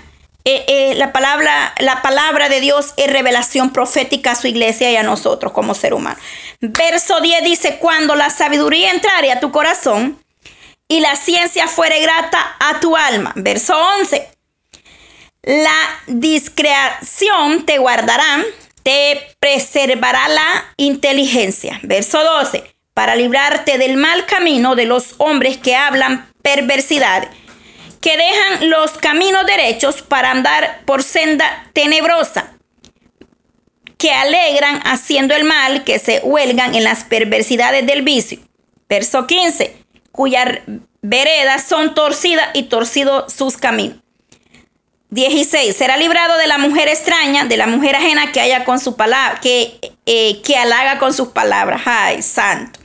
Eh, eh, la, palabra, la palabra de Dios es revelación profética a su iglesia y a nosotros como ser humano. Verso 10 dice, cuando la sabiduría entrare a tu corazón y la ciencia fuere grata a tu alma. Verso 11, la discreción te guardará, te preservará la inteligencia. Verso 12, para librarte del mal camino de los hombres que hablan perversidad, que dejan los caminos derechos para andar por senda tenebrosa, que alegran haciendo el mal, que se huelgan en las perversidades del vicio. Verso 15, cuyas veredas son torcidas y torcidos sus caminos. 16. Será librado de la mujer extraña, de la mujer ajena que haya con su palabra, que, eh, que halaga con sus palabras. Ay, santo.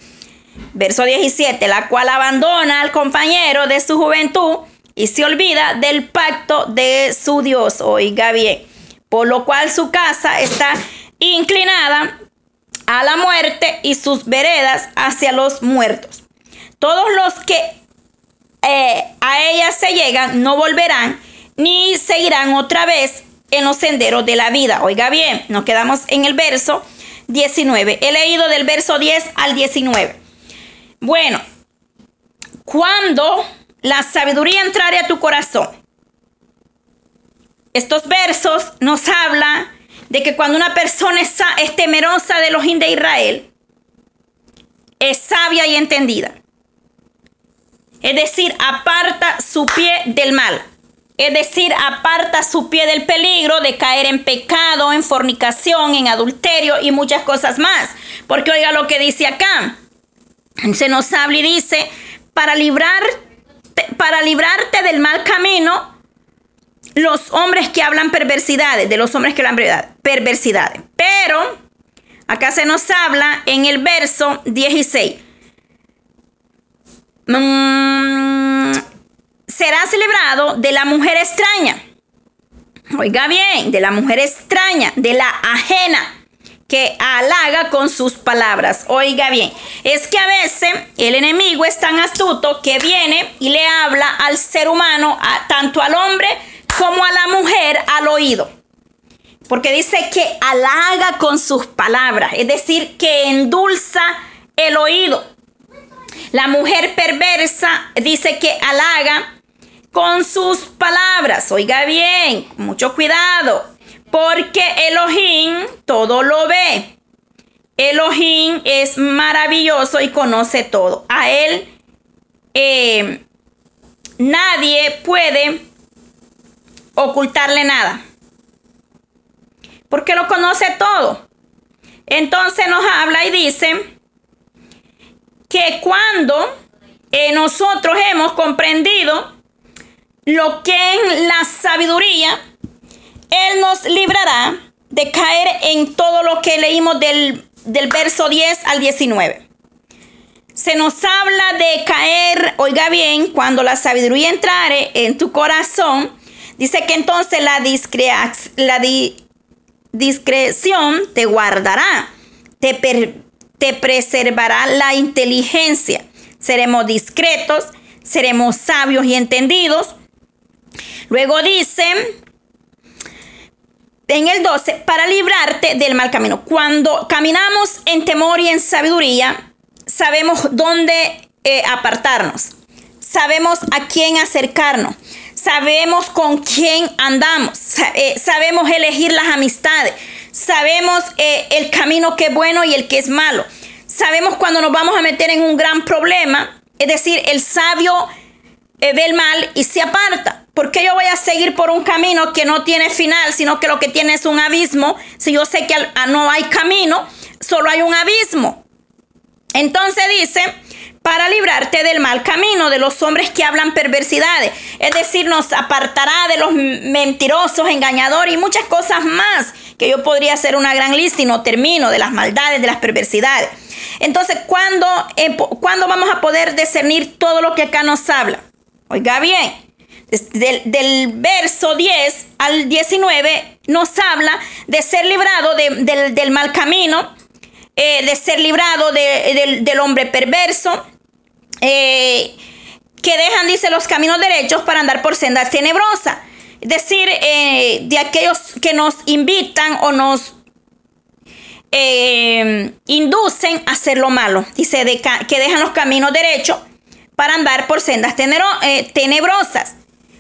Verso 17, la cual abandona al compañero de su juventud y se olvida del pacto de su Dios. Oiga bien, por lo cual su casa está inclinada a la muerte y sus veredas hacia los muertos. Todos los que eh, a ella se llegan no volverán ni seguirán otra vez en los senderos de la vida. Oiga bien, nos quedamos en el verso 19. He leído del verso 10 al 19. Bueno, cuando la sabiduría entrare a tu corazón, estos versos nos hablan de que cuando una persona es, temerosa de los de Israel, es sabia y entendida. Es decir, aparta su pie del mal. Es decir, aparta su pie del peligro de caer en pecado, en fornicación, en adulterio y muchas cosas más. Porque oiga lo que dice acá se nos habla y dice, para, librar, para librarte del mal camino, los hombres que hablan perversidades, de los hombres que hablan perversidades. Pero acá se nos habla en el verso 16. Mm, serás librado de la mujer extraña. Oiga bien, de la mujer extraña, de la ajena que halaga con sus palabras. Oiga bien, es que a veces el enemigo es tan astuto que viene y le habla al ser humano, tanto al hombre como a la mujer, al oído. Porque dice que halaga con sus palabras, es decir, que endulza el oído. La mujer perversa dice que halaga con sus palabras. Oiga bien, mucho cuidado. Porque Elohim todo lo ve. Elohim es maravilloso y conoce todo. A él eh, nadie puede ocultarle nada. Porque lo conoce todo. Entonces nos habla y dice que cuando eh, nosotros hemos comprendido lo que es la sabiduría, él nos librará de caer en todo lo que leímos del, verso 10 al 19. Se nos habla de caer, oiga bien, cuando la sabiduría entrare en tu corazón, dice que entonces la, discreción te guardará, te preservará la inteligencia. Seremos discretos, seremos sabios y entendidos. Luego dice en el 12, para librarte del mal camino. Cuando caminamos en temor y en sabiduría, sabemos dónde eh, apartarnos, sabemos a quién acercarnos, sabemos con quién andamos, eh, sabemos elegir las amistades, sabemos eh, el camino que es bueno y el que es malo, sabemos cuando nos vamos a meter en un gran problema, es decir, el sabio ve el mal y se aparta. ¿Por qué yo voy a seguir por un camino que no tiene final, sino que lo que tiene es un abismo? Si yo sé que no hay camino, solo hay un abismo. Entonces dice, para librarte del mal camino de los hombres que hablan perversidades. Es decir, nos apartará de los mentirosos, engañadores y muchas cosas más, que yo podría hacer una gran lista y no termino, de las maldades, de las perversidades. Entonces, ¿cuándo, eh, ¿cuándo vamos a poder discernir todo lo que acá nos habla? Oiga bien, del, verso 10 al 19 nos habla de ser librado del, mal camino, eh, de ser librado del hombre perverso, eh, que dejan, dice, los caminos derechos para andar por sendas tenebrosas. Es decir, eh, de aquellos que nos invitan o nos inducen a hacer lo malo. Dice, que dejan los caminos derechos para andar por sendas tenebrosas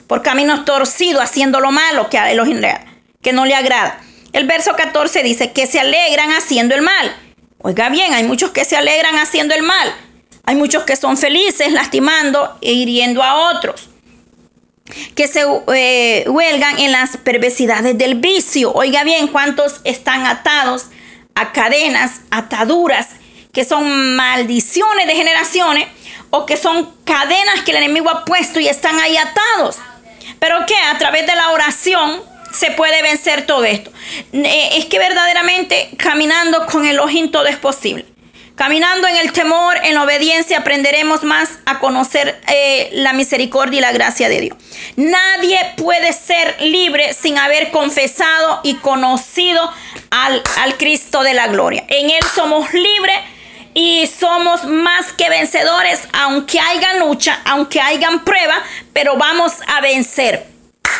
por caminos torcidos, haciendo lo malo que, a los, que no le agrada. El verso 14 dice que se alegran haciendo el mal. Oiga bien, hay muchos que se alegran haciendo el mal. Hay muchos que son felices lastimando e hiriendo a otros. Que se eh, huelgan en las perversidades del vicio. Oiga bien, ¿cuántos están atados a cadenas, ataduras, que son maldiciones de generaciones o que son cadenas que el enemigo ha puesto y están ahí atados? Pero que a través de la oración se puede vencer todo esto. Eh, es que verdaderamente caminando con el ojín todo es posible. Caminando en el temor, en la obediencia, aprenderemos más a conocer eh, la misericordia y la gracia de Dios. Nadie puede ser libre sin haber confesado y conocido al, al Cristo de la gloria. En Él somos libres y somos más que vencedores, aunque haya lucha, aunque hayan prueba, pero vamos a vencer.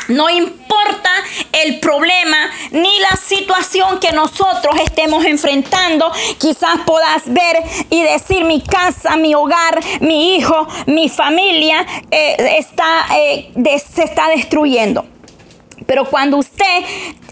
No importa el problema ni la situación que nosotros estemos enfrentando. Quizás puedas ver y decir mi casa, mi hogar, mi hijo, mi familia eh, está, eh, se está destruyendo. Pero cuando usted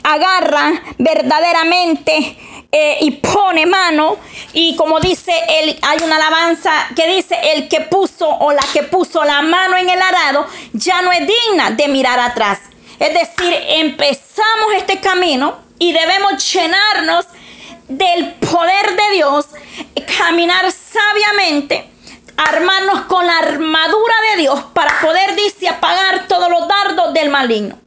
agarra verdaderamente eh, y pone mano. Y como dice, el, hay una alabanza que dice, el que puso o la que puso la mano en el arado ya no es digna de mirar atrás. Es decir, empezamos este camino y debemos llenarnos del poder de Dios, caminar sabiamente, armarnos con la armadura de Dios para poder, dice, apagar todos los dardos del maligno.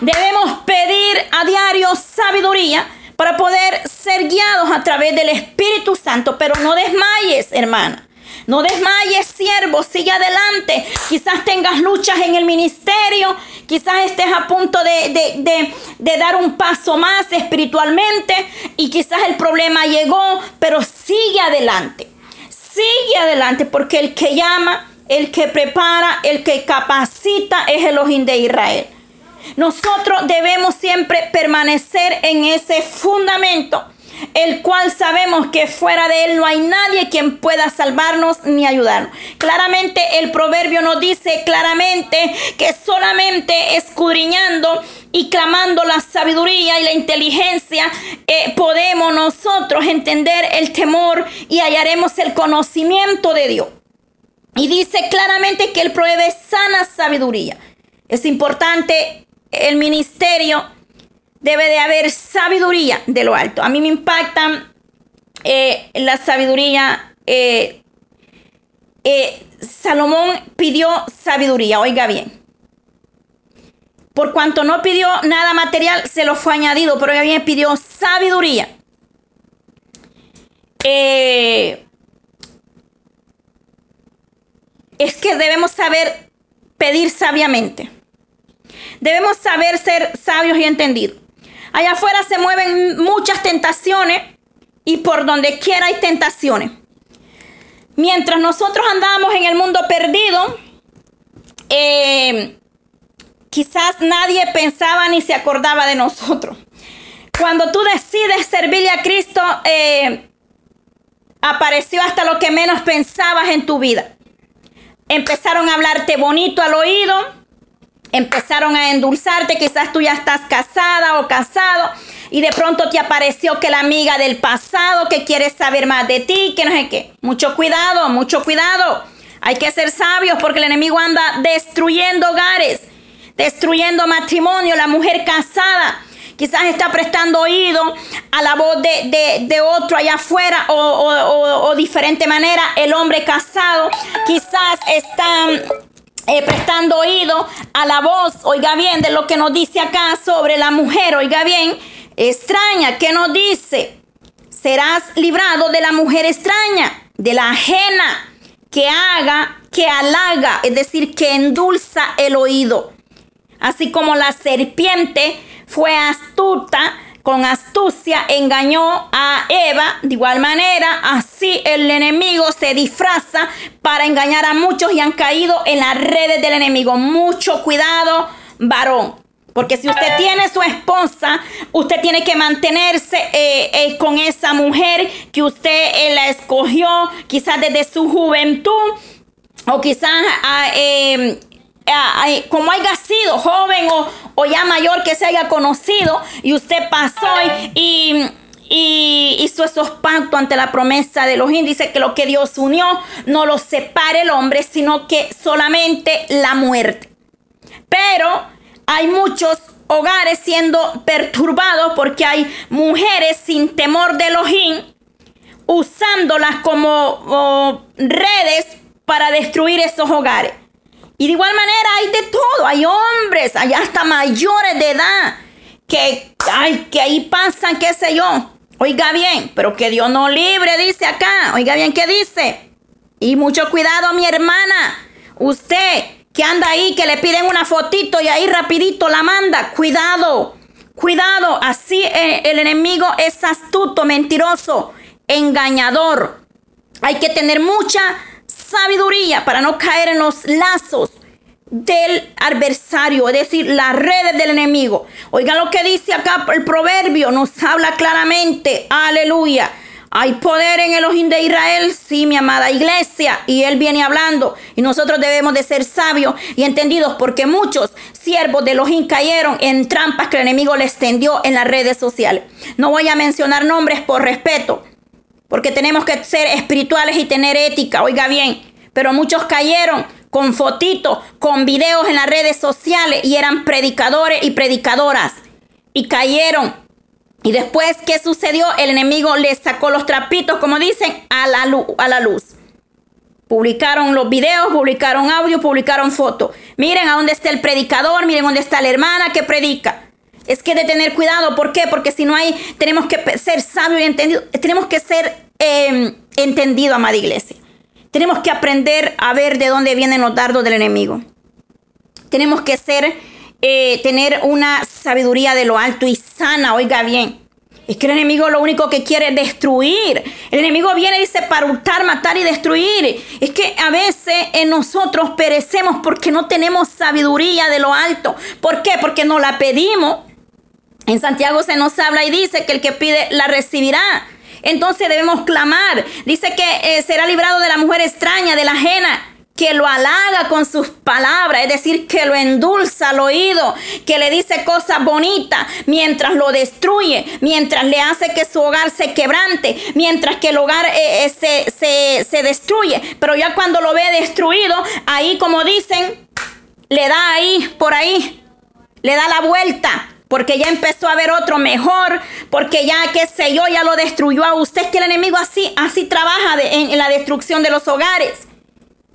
Debemos pedir a diario sabiduría para poder ser guiados a través del Espíritu Santo. Pero no desmayes, hermana. No desmayes, siervo, sigue adelante. Quizás tengas luchas en el ministerio, quizás estés a punto de, de, dar un paso más espiritualmente y quizás el problema llegó, pero sigue adelante. Sigue adelante porque el que llama, el que prepara, el que capacita es el ojín de Israel. Nosotros debemos siempre permanecer en ese fundamento, el cual sabemos que fuera de él no hay nadie quien pueda salvarnos ni ayudarnos. Claramente el proverbio nos dice claramente que solamente escudriñando y clamando la sabiduría y la inteligencia, eh, podemos nosotros entender el temor y hallaremos el conocimiento de Dios. Y dice claramente que Él provee sana sabiduría. Es importante el ministerio debe de haber sabiduría de lo alto. A mí me impacta eh, la sabiduría. Eh, eh, Salomón pidió sabiduría, oiga bien. Por cuanto no pidió nada material, se lo fue añadido, pero oiga bien, pidió sabiduría. es que debemos saber pedir sabiamente. Debemos saber ser sabios y entendidos. Allá afuera se mueven muchas tentaciones y por donde quiera hay tentaciones. Mientras nosotros andábamos en el mundo perdido, eh, quizás nadie pensaba ni se acordaba de nosotros. Cuando tú decides servirle a Cristo, eh, apareció hasta lo que menos pensabas en tu vida. Empezaron a hablarte bonito al oído, empezaron a endulzarte, quizás tú ya estás casada o casado y de pronto te apareció que la amiga del pasado que quiere saber más de ti, que no sé qué. Mucho cuidado, mucho cuidado. Hay que ser sabios porque el enemigo anda destruyendo hogares, destruyendo matrimonio, la mujer casada quizás está prestando oído a la voz de, otro allá afuera o, o, diferente manera, el hombre casado quizás está eh, prestando oído a la voz, oiga bien, de lo que nos dice acá sobre la mujer, oiga bien, extraña, ¿qué nos dice? Serás librado de la mujer extraña, de la ajena, que haga, que halaga, es decir, que endulza el oído. Así como la serpiente fue astuta, con astucia engañó a Eva, de igual manera, así el enemigo se disfraza para engañar a muchos y han caído en las redes del enemigo. Mucho cuidado, varón. Porque si usted tiene su esposa, usted tiene que mantenerse eh, eh, con esa mujer que usted eh, la escogió quizás desde su juventud o quizás ah, como haya sido joven o, ya mayor que se haya conocido y usted pasó y, y hizo esos pactos ante la promesa de los Dice que lo que Dios unió no lo separe el hombre, sino que solamente la muerte. Pero hay muchos hogares siendo perturbados porque hay mujeres sin temor de Elohim usándolas como redes para destruir esos hogares. Y de igual manera hay de todo, hay hombres, hay hasta mayores de edad que, ay, que ahí pasan, qué sé yo. Oiga bien, pero que Dios no libre, dice acá. Oiga bien, ¿qué dice? Y mucho cuidado, mi hermana. Usted que anda ahí, que le piden una fotito y ahí rapidito la manda. Cuidado, cuidado. Así eh, el enemigo es astuto, mentiroso, engañador. Hay que tener mucha sabiduría para no caer en los lazos del adversario, es decir, las redes del enemigo. Oigan lo que dice acá el proverbio, nos habla claramente, aleluya. Hay poder en el ojín de Israel, sí, mi amada iglesia, y él viene hablando, y nosotros debemos de ser sabios y entendidos, porque muchos siervos de Elohim cayeron en trampas que el enemigo les tendió en las redes sociales. No voy a mencionar nombres por respeto, porque tenemos que ser espirituales y tener ética, oiga bien, pero muchos cayeron con fotitos, con videos en las redes sociales y eran predicadores y predicadoras, y cayeron y después, ¿qué sucedió? El enemigo les sacó los trapitos, como dicen, a la, luz. Publicaron los videos, publicaron audio, publicaron fotos. Miren a dónde está el predicador, miren dónde está la hermana que predica. Es que de tener cuidado, ¿por qué? Porque si no hay, tenemos que ser sabios y entendidos, tenemos que ser eh, entendidos, amada iglesia. Tenemos que aprender a ver de dónde vienen los dardos del enemigo. Tenemos que ser eh, tener una sabiduría de lo alto y sana, oiga bien. Es que el enemigo lo único que quiere es destruir. El enemigo viene, dice, para hurtar, matar y destruir. Es que a veces en nosotros perecemos porque no tenemos sabiduría de lo alto. ¿Por qué? Porque no la pedimos. En Santiago se nos habla y dice que el que pide la recibirá. Entonces debemos clamar. Dice que eh, será librado de la mujer extraña, de la ajena que lo halaga con sus palabras, es decir, que lo endulza al oído, que le dice cosas bonitas mientras lo destruye, mientras le hace que su hogar se quebrante, mientras que el hogar eh, eh, se, se destruye. Pero ya cuando lo ve destruido, ahí como dicen, le da ahí, por ahí, le da la vuelta porque ya empezó a ver otro mejor, porque ya, qué sé yo, ya lo destruyó a usted. Que el enemigo así, así trabaja en, la destrucción de los hogares.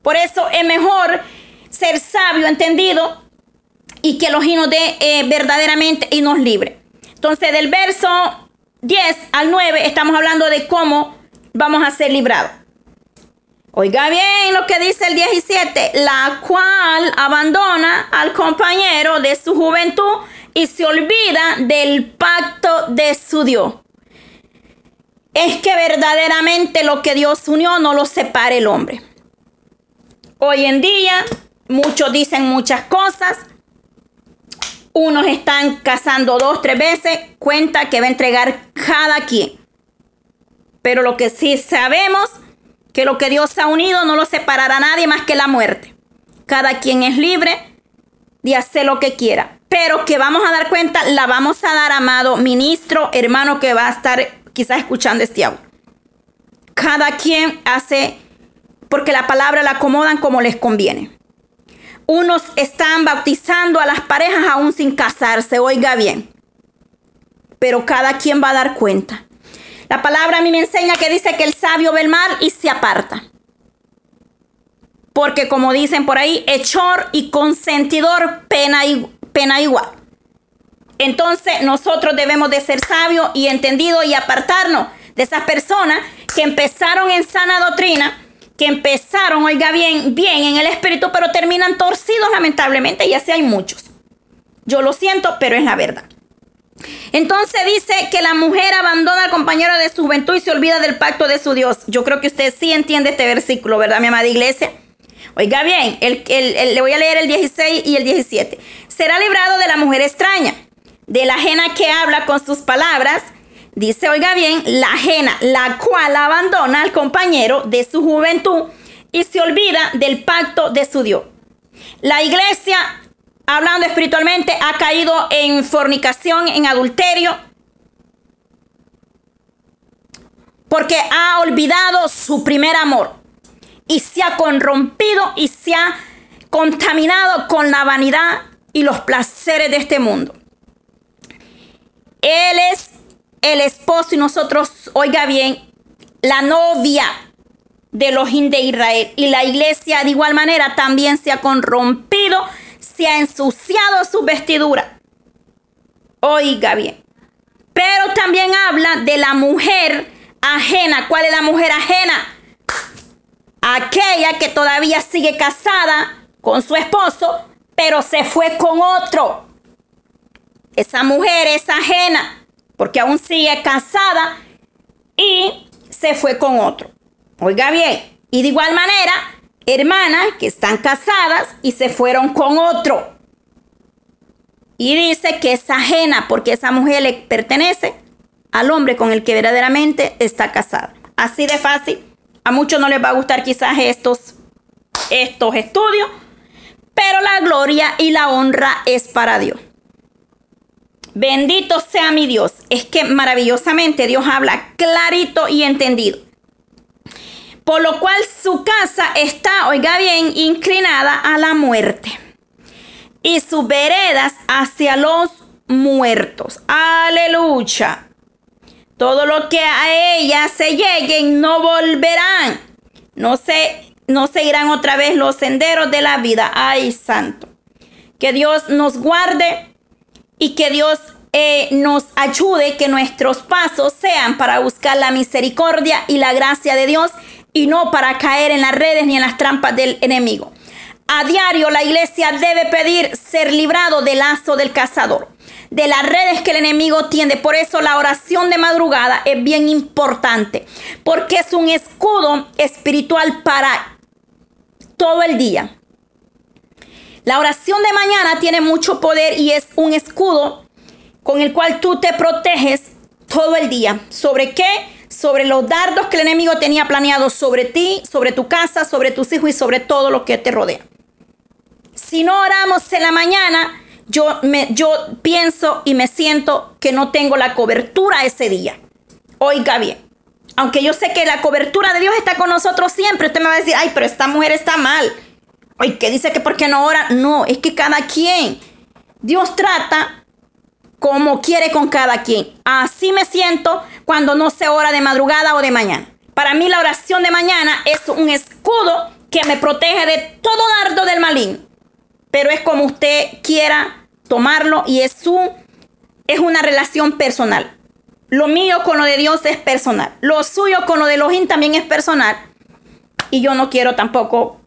Por eso es mejor ser sabio, entendido, y que los nos dé eh, verdaderamente y nos libre. Entonces, del verso 10 al 9 estamos hablando de cómo vamos a ser librados. Oiga bien lo que dice el 17, la cual abandona al compañero de su juventud y se olvida del pacto de su Dios. Es que verdaderamente lo que Dios unió no lo separe el hombre. Hoy en día muchos dicen muchas cosas. Unos están casando dos, tres veces. Cuenta que va a entregar cada quien. Pero lo que sí sabemos, que lo que Dios ha unido no lo separará nadie más que la muerte. Cada quien es libre de hacer lo que quiera. Pero que vamos a dar cuenta, la vamos a dar, amado ministro, hermano que va a estar quizás escuchando este audio. Cada quien hace porque la palabra la acomodan como les conviene. Unos están bautizando a las parejas aún sin casarse, oiga bien. pero cada quien va a dar cuenta. La palabra a mí me enseña que dice que el sabio ve el mal y se aparta. Porque como dicen por ahí, hechor y consentidor pena, pena igual. Entonces nosotros debemos de ser sabios y entendidos y apartarnos de esas personas que empezaron en sana doctrina, que empezaron, oiga bien, bien en el espíritu, pero terminan torcidos lamentablemente y así hay muchos. Yo lo siento, pero es la verdad. Entonces dice que la mujer abandona al compañero de su juventud y se olvida del pacto de su Dios. Yo creo que usted sí entiende este versículo, ¿verdad, mi amada iglesia? Oiga bien, le voy a leer el 16 y el 17. Será librado de la mujer extraña, de la ajena que habla con sus palabras. Dice, oiga bien, la ajena, la cual abandona al compañero de su juventud y se olvida del pacto de su Dios. La iglesia hablando espiritualmente, ha caído en fornicación, en adulterio, porque ha olvidado su primer amor y se ha corrompido y se ha contaminado con la vanidad y los placeres de este mundo. Él es el esposo y nosotros, oiga bien, la novia de los de Israel. Y la iglesia de igual manera también se ha corrompido se ha ensuciado su vestidura. Oiga bien. Pero también habla de la mujer ajena. ¿Cuál es la mujer ajena? Aquella que todavía sigue casada con su esposo, pero se fue con otro. Esa mujer es ajena porque aún sigue casada y se fue con otro. Oiga bien. Y de igual manera, hermanas que están casadas y se fueron con otro. Y dice que es ajena porque esa mujer le pertenece al hombre con el que verdaderamente está casada. Así de fácil. A muchos no les va a gustar quizás estos, estos estudios, pero la gloria y la honra es para Dios. Bendito sea mi Dios. Es que maravillosamente Dios habla clarito y entendido por lo cual su casa está, oiga bien, inclinada a la muerte y sus veredas hacia los muertos. Aleluya. Todo lo que a ella se lleguen no volverán. No se no seguirán otra vez los senderos de la vida. Ay, santo. Que Dios nos guarde y que Dios eh, nos ayude, que nuestros pasos sean para buscar la misericordia y la gracia de Dios y no para caer en las redes ni en las trampas del enemigo. A diario la iglesia debe pedir ser librado del lazo del cazador, de las redes que el enemigo tiende. Por eso la oración de madrugada es bien importante, porque es un escudo espiritual para todo el día. La oración de mañana tiene mucho poder y es un escudo con el cual tú te proteges todo el día. ¿Sobre qué? sobre los dardos que el enemigo tenía planeado sobre ti, sobre tu casa, sobre tus hijos y sobre todo lo que te rodea. Si no oramos en la mañana, yo, me, yo pienso y me siento que no tengo la cobertura ese día. Oiga bien, aunque yo sé que la cobertura de Dios está con nosotros siempre, usted me va a decir, ay, pero esta mujer está mal. Ay, ¿qué dice que por qué no ora? No, es que cada quien, Dios trata como quiere con cada quien. Así me siento cuando no se ora de madrugada o de mañana. Para mí la oración de mañana es un escudo que me protege de todo dardo del maligno. Pero es como usted quiera tomarlo y es, es una relación personal. Lo mío con lo de Dios es personal. Lo suyo con lo de Elohim también es personal. Y yo no quiero tampoco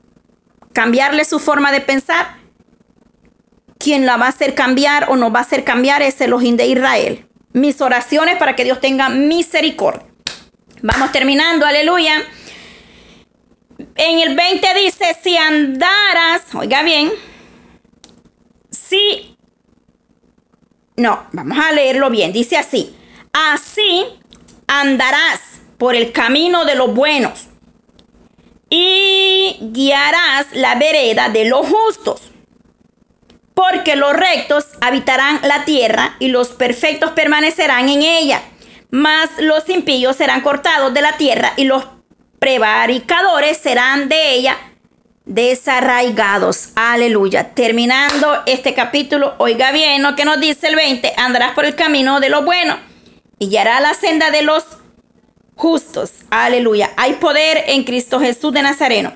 cambiarle su forma de pensar quien la va a hacer cambiar o nos va a hacer cambiar es el ojín de Israel. Mis oraciones para que Dios tenga misericordia. Vamos terminando, aleluya. En el 20 dice, si andaras, oiga bien, si, no, vamos a leerlo bien, dice así, así andarás por el camino de los buenos y guiarás la vereda de los justos porque los rectos habitarán la tierra y los perfectos permanecerán en ella, mas los impíos serán cortados de la tierra y los prevaricadores serán de ella desarraigados. Aleluya. Terminando este capítulo, oiga bien lo que nos dice el 20, andarás por el camino de lo bueno y guiará la senda de los justos. Aleluya. Hay poder en Cristo Jesús de Nazareno.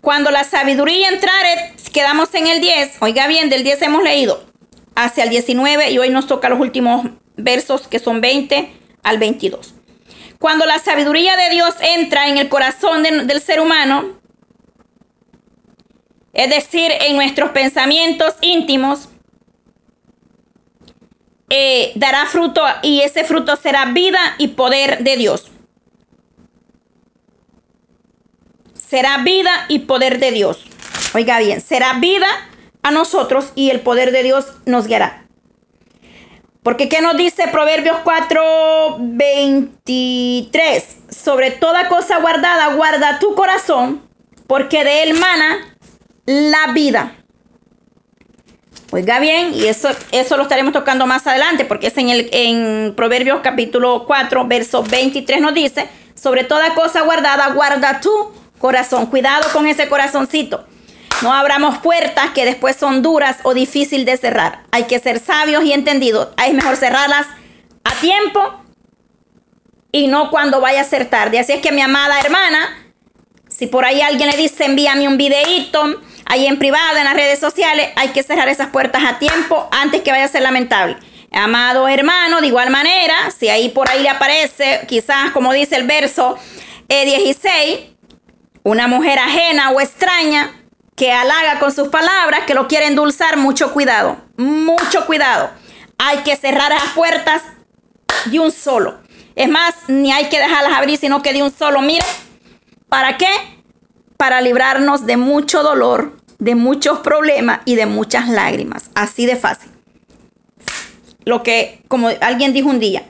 Cuando la sabiduría entrare, quedamos en el 10. Oiga bien, del 10 hemos leído hacia el 19 y hoy nos toca los últimos versos que son 20 al 22. Cuando la sabiduría de Dios entra en el corazón del ser humano, es decir, en nuestros pensamientos íntimos, eh, dará fruto y ese fruto será vida y poder de Dios. Será vida y poder de Dios. Oiga bien, será vida a nosotros y el poder de Dios nos guiará. Porque ¿qué nos dice Proverbios 4, 23? Sobre toda cosa guardada, guarda tu corazón, porque de él mana la vida. Oiga bien, y eso, eso lo estaremos tocando más adelante, porque es en, el, en Proverbios capítulo 4, verso 23 nos dice, sobre toda cosa guardada, guarda tu corazón. Cuidado con ese corazoncito. No abramos puertas que después son duras o difíciles de cerrar. Hay que ser sabios y entendidos. Es mejor cerrarlas a tiempo y no cuando vaya a ser tarde. Así es que mi amada hermana, si por ahí alguien le dice envíame un videíto ahí en privado, en las redes sociales, hay que cerrar esas puertas a tiempo antes que vaya a ser lamentable. Amado hermano, de igual manera, si ahí por ahí le aparece, quizás como dice el verso 16, eh, una mujer ajena o extraña, que halaga con sus palabras, que lo quiere endulzar, mucho cuidado, mucho cuidado. Hay que cerrar las puertas de un solo. Es más, ni hay que dejarlas abrir, sino que de un solo. Mire, ¿para qué? Para librarnos de mucho dolor, de muchos problemas y de muchas lágrimas. Así de fácil. Lo que, como alguien dijo un día,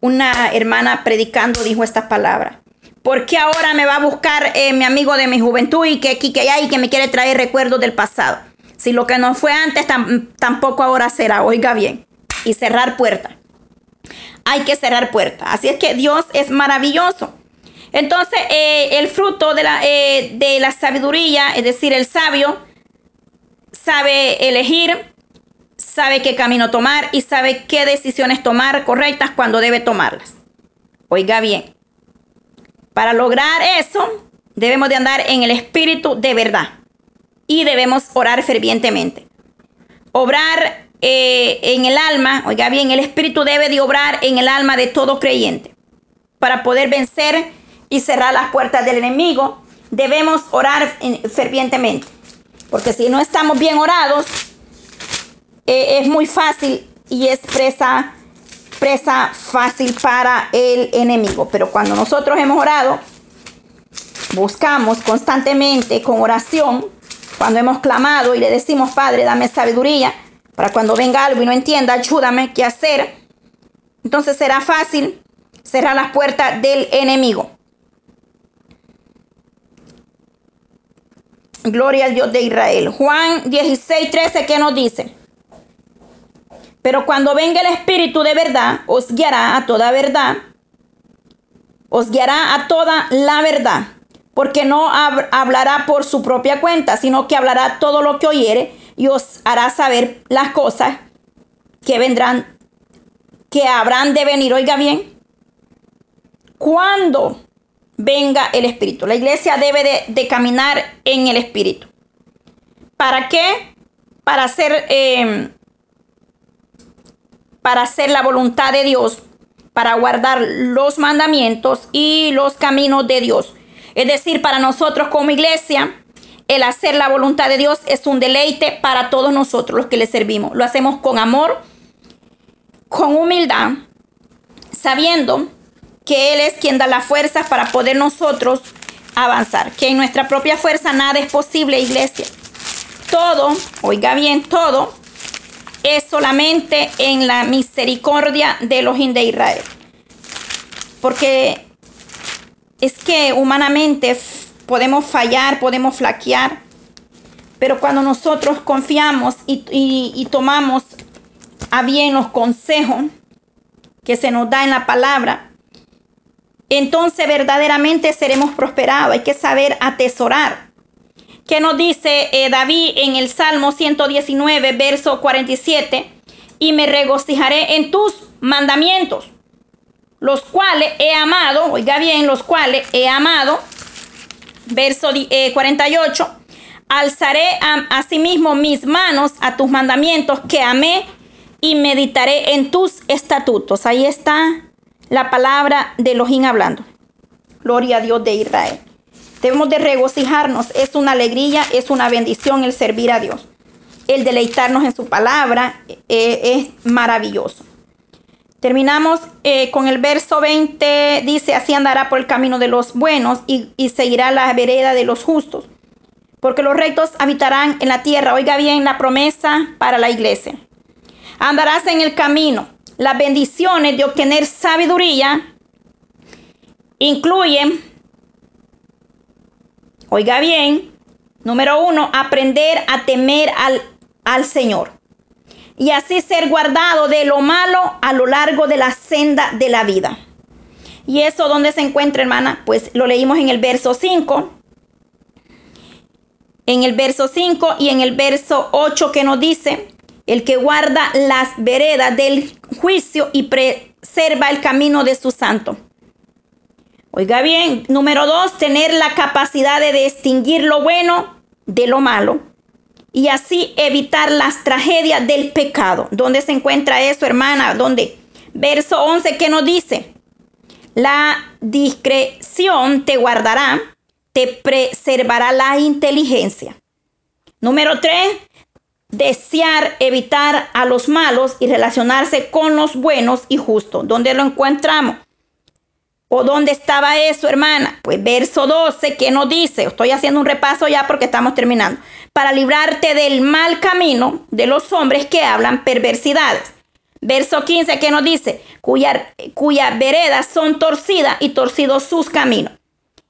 una hermana predicando dijo estas palabras. ¿Por qué ahora me va a buscar eh, mi amigo de mi juventud y que aquí que hay que me quiere traer recuerdos del pasado? Si lo que no fue antes tampoco ahora será, oiga bien. Y cerrar puertas. Hay que cerrar puertas. Así es que Dios es maravilloso. Entonces, eh, el fruto de la, eh, de la sabiduría, es decir, el sabio, sabe elegir, sabe qué camino tomar y sabe qué decisiones tomar correctas cuando debe tomarlas. Oiga bien, para lograr eso, debemos de andar en el espíritu de verdad y debemos orar fervientemente. Obrar eh, en el alma, oiga bien, el espíritu debe de obrar en el alma de todo creyente. Para poder vencer y cerrar las puertas del enemigo, debemos orar fervientemente. Porque si no estamos bien orados, eh, es muy fácil y es presa presa fácil para el enemigo. Pero cuando nosotros hemos orado, buscamos constantemente con oración, cuando hemos clamado y le decimos, Padre, dame sabiduría, para cuando venga algo y no entienda, ayúdame, ¿qué hacer? Entonces será fácil cerrar las puertas del enemigo. Gloria al Dios de Israel. Juan 16, 13, ¿qué nos dice? Pero cuando venga el Espíritu de verdad, os guiará a toda verdad. Os guiará a toda la verdad. Porque no hablará por su propia cuenta, sino que hablará todo lo que oyere y os hará saber las cosas que vendrán, que habrán de venir. Oiga bien, cuando venga el Espíritu. La iglesia debe de, caminar en el Espíritu. ¿Para qué? Para hacer eh, para hacer la voluntad de Dios, para guardar los mandamientos y los caminos de Dios. Es decir, para nosotros como iglesia, el hacer la voluntad de Dios es un deleite para todos nosotros los que le servimos. Lo hacemos con amor, con humildad, sabiendo que Él es quien da la fuerza para poder nosotros avanzar. Que en nuestra propia fuerza nada es posible, iglesia. Todo, oiga bien, todo es solamente en la misericordia de los de Israel. Porque es que humanamente podemos fallar, podemos flaquear, pero cuando nosotros confiamos y, y tomamos a bien los consejos que se nos da en la palabra, entonces verdaderamente seremos prosperados. Hay que saber atesorar. ¿Qué nos dice eh, David en el Salmo 119, verso 47? Y me regocijaré en tus mandamientos, los cuales he amado, oiga bien, los cuales he amado. Verso 48, eh, alzaré asimismo mis manos a tus mandamientos que amé y meditaré en tus estatutos. Ahí está la palabra de Elohim hablando. Gloria a Dios de Israel. Debemos de regocijarnos. Es una alegría, es una bendición el servir a Dios. El deleitarnos en su palabra eh, es maravilloso. Terminamos eh, con el verso 20. Dice, así andará por el camino de los buenos y, y seguirá la vereda de los justos. Porque los rectos habitarán en la tierra. Oiga bien la promesa para la iglesia. Andarás en el camino las bendiciones de obtener sabiduría incluyen, oiga bien, número uno, aprender a temer al, al Señor y así ser guardado de lo malo a lo largo de la senda de la vida. ¿Y eso dónde se encuentra, hermana? Pues lo leímos en el verso 5. En el verso 5 y en el verso 8 que nos dice, el que guarda las veredas del juicio y preserva el camino de su santo. Oiga bien, número dos, tener la capacidad de distinguir lo bueno de lo malo y así evitar las tragedias del pecado. ¿Dónde se encuentra eso, hermana? ¿Dónde? Verso 11 que nos dice, la discreción te guardará, te preservará la inteligencia. Número 3, desear evitar a los malos y relacionarse con los buenos y justos. ¿Dónde lo encontramos? ¿O dónde estaba eso, hermana? Pues verso 12, ¿qué nos dice? Estoy haciendo un repaso ya porque estamos terminando. Para librarte del mal camino de los hombres que hablan perversidades. Verso 15, ¿qué nos dice? Cuya, cuya veredas son torcidas y torcidos sus caminos.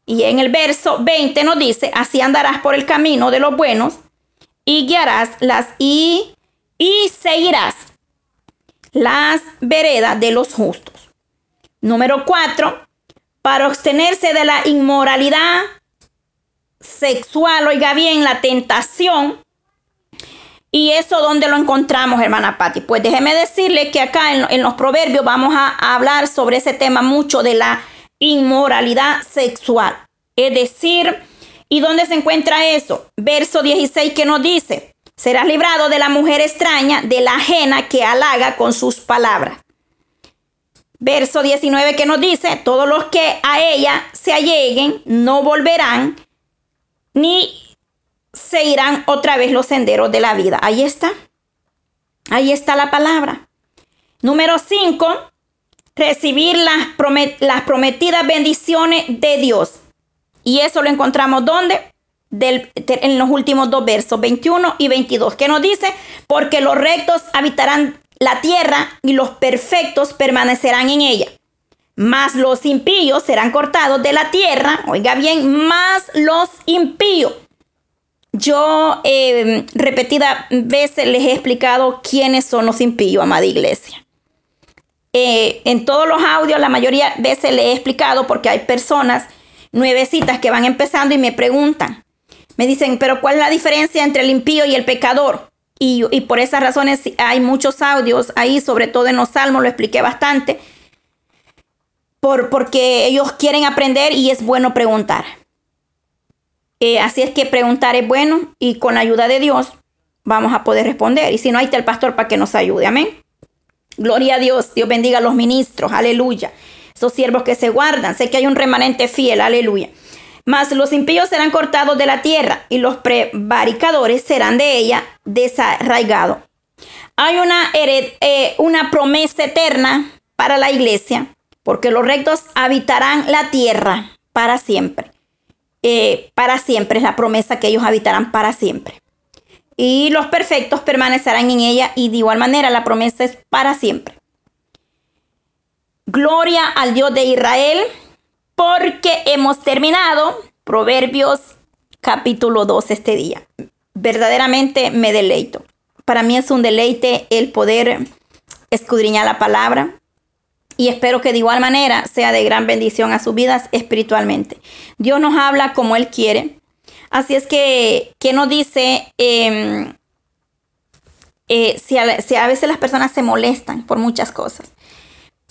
Y en el verso 20 nos dice, así andarás por el camino de los buenos y guiarás las y, y seguirás las veredas de los justos. Número cuatro, para abstenerse de la inmoralidad sexual, oiga bien, la tentación. ¿Y eso dónde lo encontramos, hermana Patti? Pues déjeme decirle que acá en, en los proverbios vamos a, a hablar sobre ese tema mucho de la inmoralidad sexual. Es decir, ¿Y dónde se encuentra eso? Verso 16 que nos dice, serás librado de la mujer extraña, de la ajena que halaga con sus palabras. Verso 19 que nos dice, todos los que a ella se alleguen no volverán ni se irán otra vez los senderos de la vida. Ahí está. Ahí está la palabra. Número 5, recibir las, las prometidas bendiciones de Dios. Y eso lo encontramos donde? en los últimos dos versos, 21 y 22, que nos dice, porque los rectos habitarán la tierra y los perfectos permanecerán en ella. Más los impíos serán cortados de la tierra, oiga bien, más los impíos. Yo eh, repetidas veces les he explicado quiénes son los impíos, amada iglesia. Eh, en todos los audios, la mayoría de veces les he explicado porque hay personas nuevecitas que van empezando y me preguntan, me dicen, pero ¿cuál es la diferencia entre el impío y el pecador? Y, por esas razones hay muchos audios ahí, sobre todo en los salmos, lo expliqué bastante, por, porque ellos quieren aprender y es bueno preguntar. Eh, así es que preguntar es bueno y con la ayuda de Dios vamos a poder responder. Y si no, hay el pastor para que nos ayude. Amén. Gloria a Dios. Dios bendiga a los ministros. Aleluya esos siervos que se guardan. Sé que hay un remanente fiel, aleluya. Mas los impíos serán cortados de la tierra y los prevaricadores serán de ella desarraigados. Hay una, eh, una promesa eterna para la iglesia, porque los rectos habitarán la tierra para siempre. Eh, para siempre es la promesa que ellos habitarán para siempre. Y los perfectos permanecerán en ella y de igual manera la promesa es para siempre. Gloria al Dios de Israel, porque hemos terminado Proverbios capítulo 2 este día. Verdaderamente me deleito. Para mí es un deleite el poder escudriñar la palabra, Y espero que de igual manera sea de gran bendición a sus vidas espiritualmente. Dios nos habla como Él quiere. Así es que, ¿qué nos dice? Em, eh, si, a, si, a, veces las personas se molestan por muchas cosas.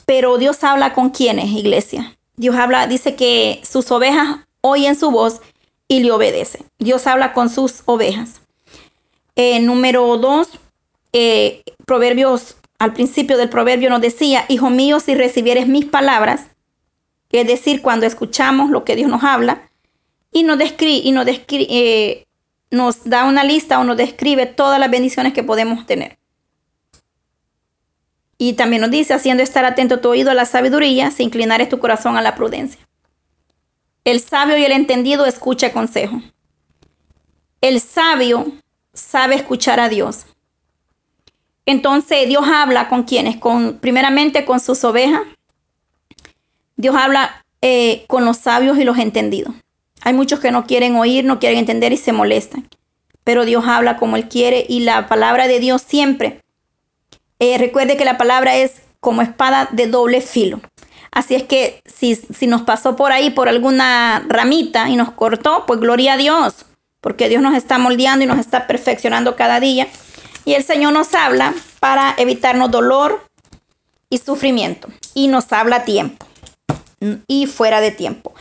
Pero Dios habla con quienes, iglesia. Dios habla, dice que sus ovejas oyen su voz y le obedecen. Dios habla con sus ovejas. Eh, número dos, eh, Proverbios al principio del proverbio nos decía, Hijo mío, si recibieres mis palabras, es decir, cuando escuchamos lo que Dios nos habla, y nos, describe, y nos, eh, nos da una lista o nos describe todas las bendiciones que podemos tener. Y también nos dice, haciendo estar atento tu oído a la sabiduría, si inclinares tu corazón a la prudencia. El sabio y el entendido escucha consejo. El sabio sabe escuchar a Dios. Entonces Dios habla con quienes, con primeramente con sus ovejas. Dios habla eh, con los sabios y los entendidos. Hay muchos que no quieren oír, no quieren entender y se molestan. Pero Dios habla como Él quiere y la palabra de Dios siempre. Eh, recuerde que la palabra es como espada de doble filo. Así es que si, si nos pasó por ahí por alguna ramita y nos cortó, pues gloria a Dios, porque Dios nos está moldeando y nos está perfeccionando cada día. Y el Señor nos habla para evitarnos dolor y sufrimiento. Y nos habla a tiempo y fuera de tiempo.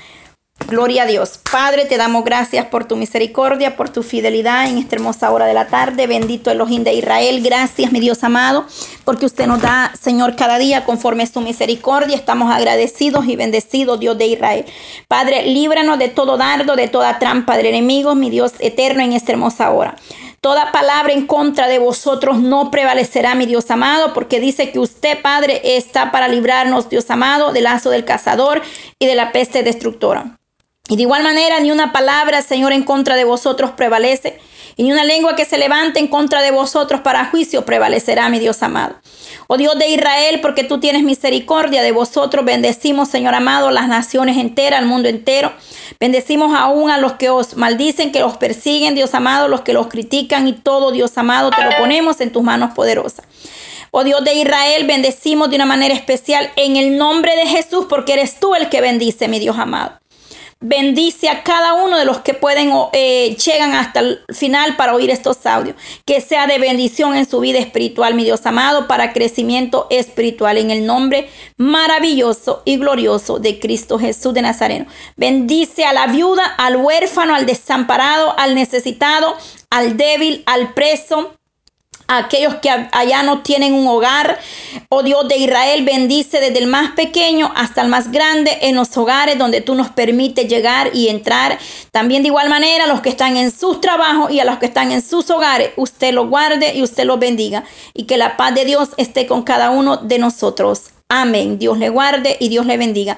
Gloria a Dios. Padre, te damos gracias por tu misericordia, por tu fidelidad en esta hermosa hora de la tarde. Bendito Elohim de Israel. Gracias, mi Dios amado, porque usted nos da, Señor, cada día conforme a su misericordia. Estamos agradecidos y bendecidos, Dios de Israel. Padre, líbranos de todo dardo, de toda trampa del enemigo, mi Dios eterno, en esta hermosa hora. Toda palabra en contra de vosotros no prevalecerá, mi Dios amado, porque dice que usted, Padre, está para librarnos, Dios amado, del lazo del cazador y de la peste destructora. Y de igual manera, ni una palabra, Señor, en contra de vosotros prevalece, y ni una lengua que se levante en contra de vosotros para juicio prevalecerá, mi Dios amado. Oh Dios de Israel, porque tú tienes misericordia de vosotros, bendecimos, Señor amado, las naciones enteras, el mundo entero. Bendecimos aún a los que os maldicen, que os persiguen, Dios amado, los que los critican y todo, Dios amado, te lo ponemos en tus manos poderosas. Oh Dios de Israel, bendecimos de una manera especial en el nombre de Jesús, porque eres tú el que bendice, mi Dios amado. Bendice a cada uno de los que pueden, eh, llegan hasta el final para oír estos audios. Que sea de bendición en su vida espiritual, mi Dios amado, para crecimiento espiritual en el nombre maravilloso y glorioso de Cristo Jesús de Nazareno. Bendice a la viuda, al huérfano, al desamparado, al necesitado, al débil, al preso aquellos que allá no tienen un hogar. Oh Dios de Israel, bendice desde el más pequeño hasta el más grande en los hogares donde tú nos permites llegar y entrar. También de igual manera a los que están en sus trabajos y a los que están en sus hogares, usted los guarde y usted los bendiga. Y que la paz de Dios esté con cada uno de nosotros. Amén. Dios le guarde y Dios le bendiga.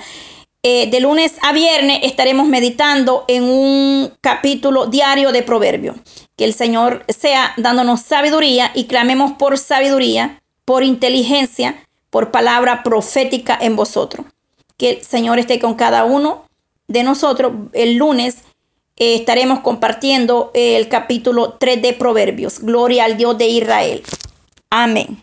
Eh, de lunes a viernes estaremos meditando en un capítulo diario de Proverbio. Que el Señor sea dándonos sabiduría y clamemos por sabiduría, por inteligencia, por palabra profética en vosotros. Que el Señor esté con cada uno de nosotros. El lunes eh, estaremos compartiendo el capítulo 3 de Proverbios. Gloria al Dios de Israel. Amén.